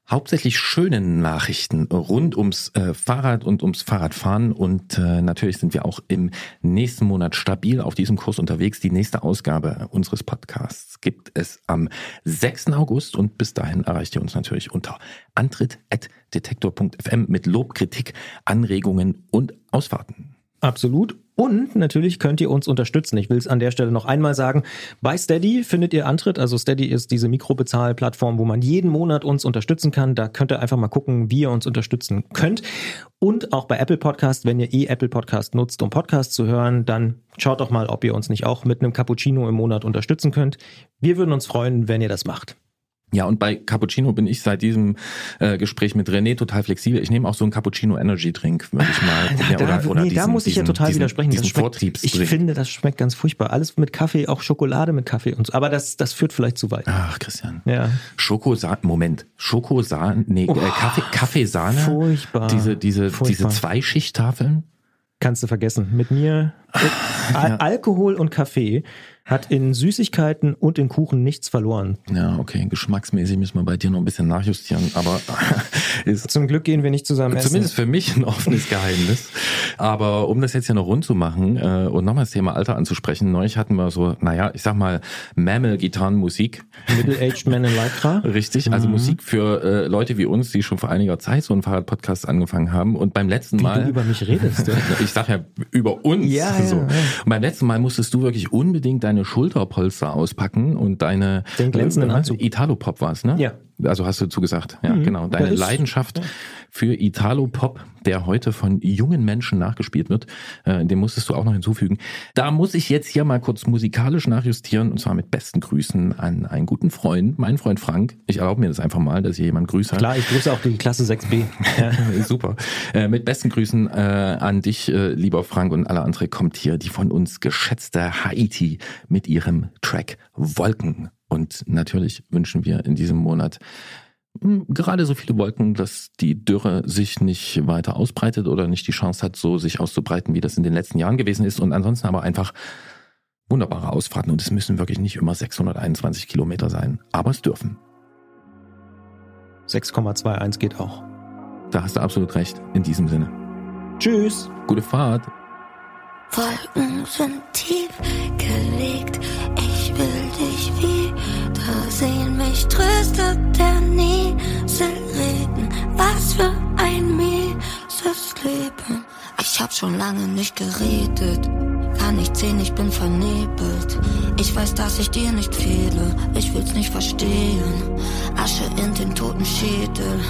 Speaker 1: hauptsächlich schönen Nachrichten rund ums äh, Fahrrad und ums Fahrradfahren. Und äh, natürlich sind wir auch im nächsten Monat stabil auf diesem Kurs unterwegs. Die nächste Ausgabe unseres Podcasts gibt es am 6. August und bis dahin erreicht ihr uns natürlich unter antritt.detektor.fm mit Lob, Kritik, Anregungen und Ausfahrten.
Speaker 2: Absolut. Und natürlich könnt ihr uns unterstützen. Ich will es an der Stelle noch einmal sagen. Bei Steady findet ihr Antritt. Also Steady ist diese Mikrobezahlplattform, wo man jeden Monat uns unterstützen kann. Da könnt ihr einfach mal gucken, wie ihr uns unterstützen könnt. Und auch bei Apple Podcast, wenn ihr eh Apple Podcast nutzt, um Podcasts zu hören, dann schaut doch mal, ob ihr uns nicht auch mit einem Cappuccino im Monat unterstützen könnt. Wir würden uns freuen, wenn ihr das macht.
Speaker 1: Ja, und bei Cappuccino bin ich seit diesem äh, Gespräch mit René total flexibel. Ich nehme auch so einen Cappuccino Energy Drink, würde ich mal probieren.
Speaker 2: Da,
Speaker 1: oder, oder
Speaker 2: nee, da
Speaker 1: diesen-
Speaker 2: muss ich ja
Speaker 1: diesen-
Speaker 2: total
Speaker 1: diesen,
Speaker 2: widersprechen.
Speaker 1: Diesen
Speaker 2: schmeckt, ich finde, das schmeckt ganz furchtbar. Alles mit Kaffee, auch Schokolade mit Kaffee und so. Aber das, das führt vielleicht zu weit.
Speaker 1: Ach, Christian.
Speaker 2: Ja.
Speaker 1: Schokosahne, Moment. Schokosahne, nee,
Speaker 2: Oh,
Speaker 1: äh, Kaffee, Kaffeesahne.
Speaker 2: Furchtbar.
Speaker 1: Diese, diese, diese
Speaker 2: Furchtbar.
Speaker 1: Zweischichttafeln.
Speaker 2: Kannst du vergessen. Mit mir Al Alkohol und Kaffee hat in Süßigkeiten und in Kuchen nichts verloren.
Speaker 1: Ja, okay, geschmacksmäßig müssen wir bei dir noch ein bisschen nachjustieren, aber ist
Speaker 2: Zum Glück gehen wir nicht zusammen essen.
Speaker 1: Zumindest für mich ein offenes Geheimnis. Aber um das jetzt hier noch rund zu machen äh, und nochmal das Thema Alter anzusprechen, neulich hatten wir so, naja, ich sag mal, Mammal-Gitarrenmusik.
Speaker 2: Middle-aged Man in Lycra.
Speaker 1: Richtig, also
Speaker 2: Mhm.
Speaker 1: Musik für äh, Leute wie uns, die schon vor einiger Zeit so einen Fahrradpodcast angefangen haben. Und beim letzten
Speaker 2: Wie
Speaker 1: Mal.
Speaker 2: du über mich redest.
Speaker 1: ich sag ja über uns.
Speaker 2: Ja, ja,
Speaker 1: so.
Speaker 2: ja.
Speaker 1: Und beim letzten Mal musstest du wirklich unbedingt deine Schulterpolster auspacken und deine
Speaker 2: Den glänzenden Anzug.
Speaker 1: Italo-Pop war es, ne?
Speaker 2: Ja.
Speaker 1: Also hast du zugesagt. Ja,
Speaker 2: Mhm.
Speaker 1: genau. Deine
Speaker 2: Ja,
Speaker 1: Leidenschaft für Italo-Pop, der heute von jungen Menschen nachgespielt wird, äh, den musstest du auch noch hinzufügen. Da muss ich jetzt hier mal kurz musikalisch nachjustieren und zwar mit besten Grüßen an einen guten Freund, meinen Freund Frank. Ich erlaube mir das einfach mal, dass hier jemand Grüße hat.
Speaker 2: Klar, ich grüße auch die Klasse 6b. Ja.
Speaker 1: Super. Äh, mit besten Grüßen äh, an dich, äh, lieber Frank und alle andere kommt hier die von uns geschätzte Haiti mit ihrem Track Wolken. Und natürlich wünschen wir in diesem Monat gerade so viele Wolken, dass die Dürre sich nicht weiter ausbreitet oder nicht die Chance hat, so sich auszubreiten, wie das in den letzten Jahren gewesen ist. Und ansonsten aber einfach wunderbare Ausfahrten. Und es müssen wirklich nicht immer 621 Kilometer sein, aber es dürfen.
Speaker 2: 6,21 geht auch.
Speaker 1: Da hast du absolut recht. In diesem Sinne.
Speaker 2: Tschüss.
Speaker 1: Gute Fahrt.
Speaker 6: Wolken sind tief gelegt. Ich will dich wiedersehen. Mich tröstet der Nieselregen. Schon lange nicht geredet Kann nicht sehen, ich bin vernebelt. Ich weiß, dass ich dir nicht fehle. Ich will's nicht verstehen. Asche in den toten Schädel.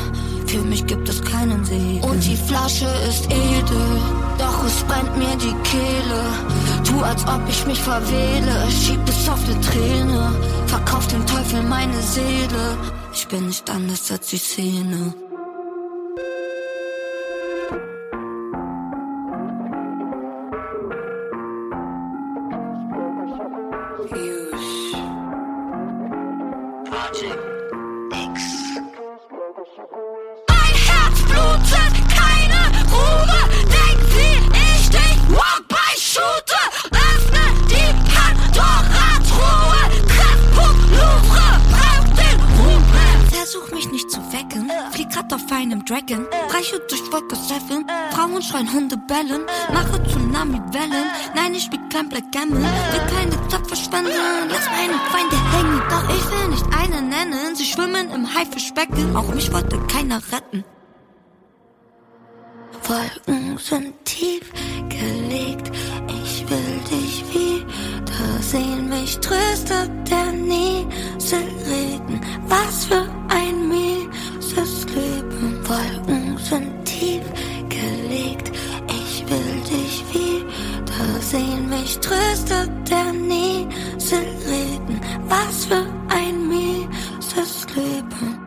Speaker 6: Für mich gibt es keinen Segen. Und die Flasche ist edel. Doch es brennt mir die Kehle. Tu, als ob ich mich verwähle. Schieb es auf die Träne. Verkauf dem Teufel meine Seele. Ich bin nicht anders als die Szene. Dragon. Reiche durch Wolke 7. Frauen schreien, Hunde bellen. Mache Tsunami-Wellen. Nein, ich spiel kein Blackgammon. Will keine Zeit verschwenden. Lass meine Feinde hängen. Doch ich will nicht eine nennen. Sie schwimmen im Haifischbecken. Auch mich wollte keiner retten. Wolken sind tief gelegt. Ich will dich wiedersehen. Mich tröstet der Nieselregen. Was für ein mieses Leben. Wolken sind tief gelegt. Ich will dich wieder sehen. Mich tröstet der Nieselregen. Was für ein mieses Leben.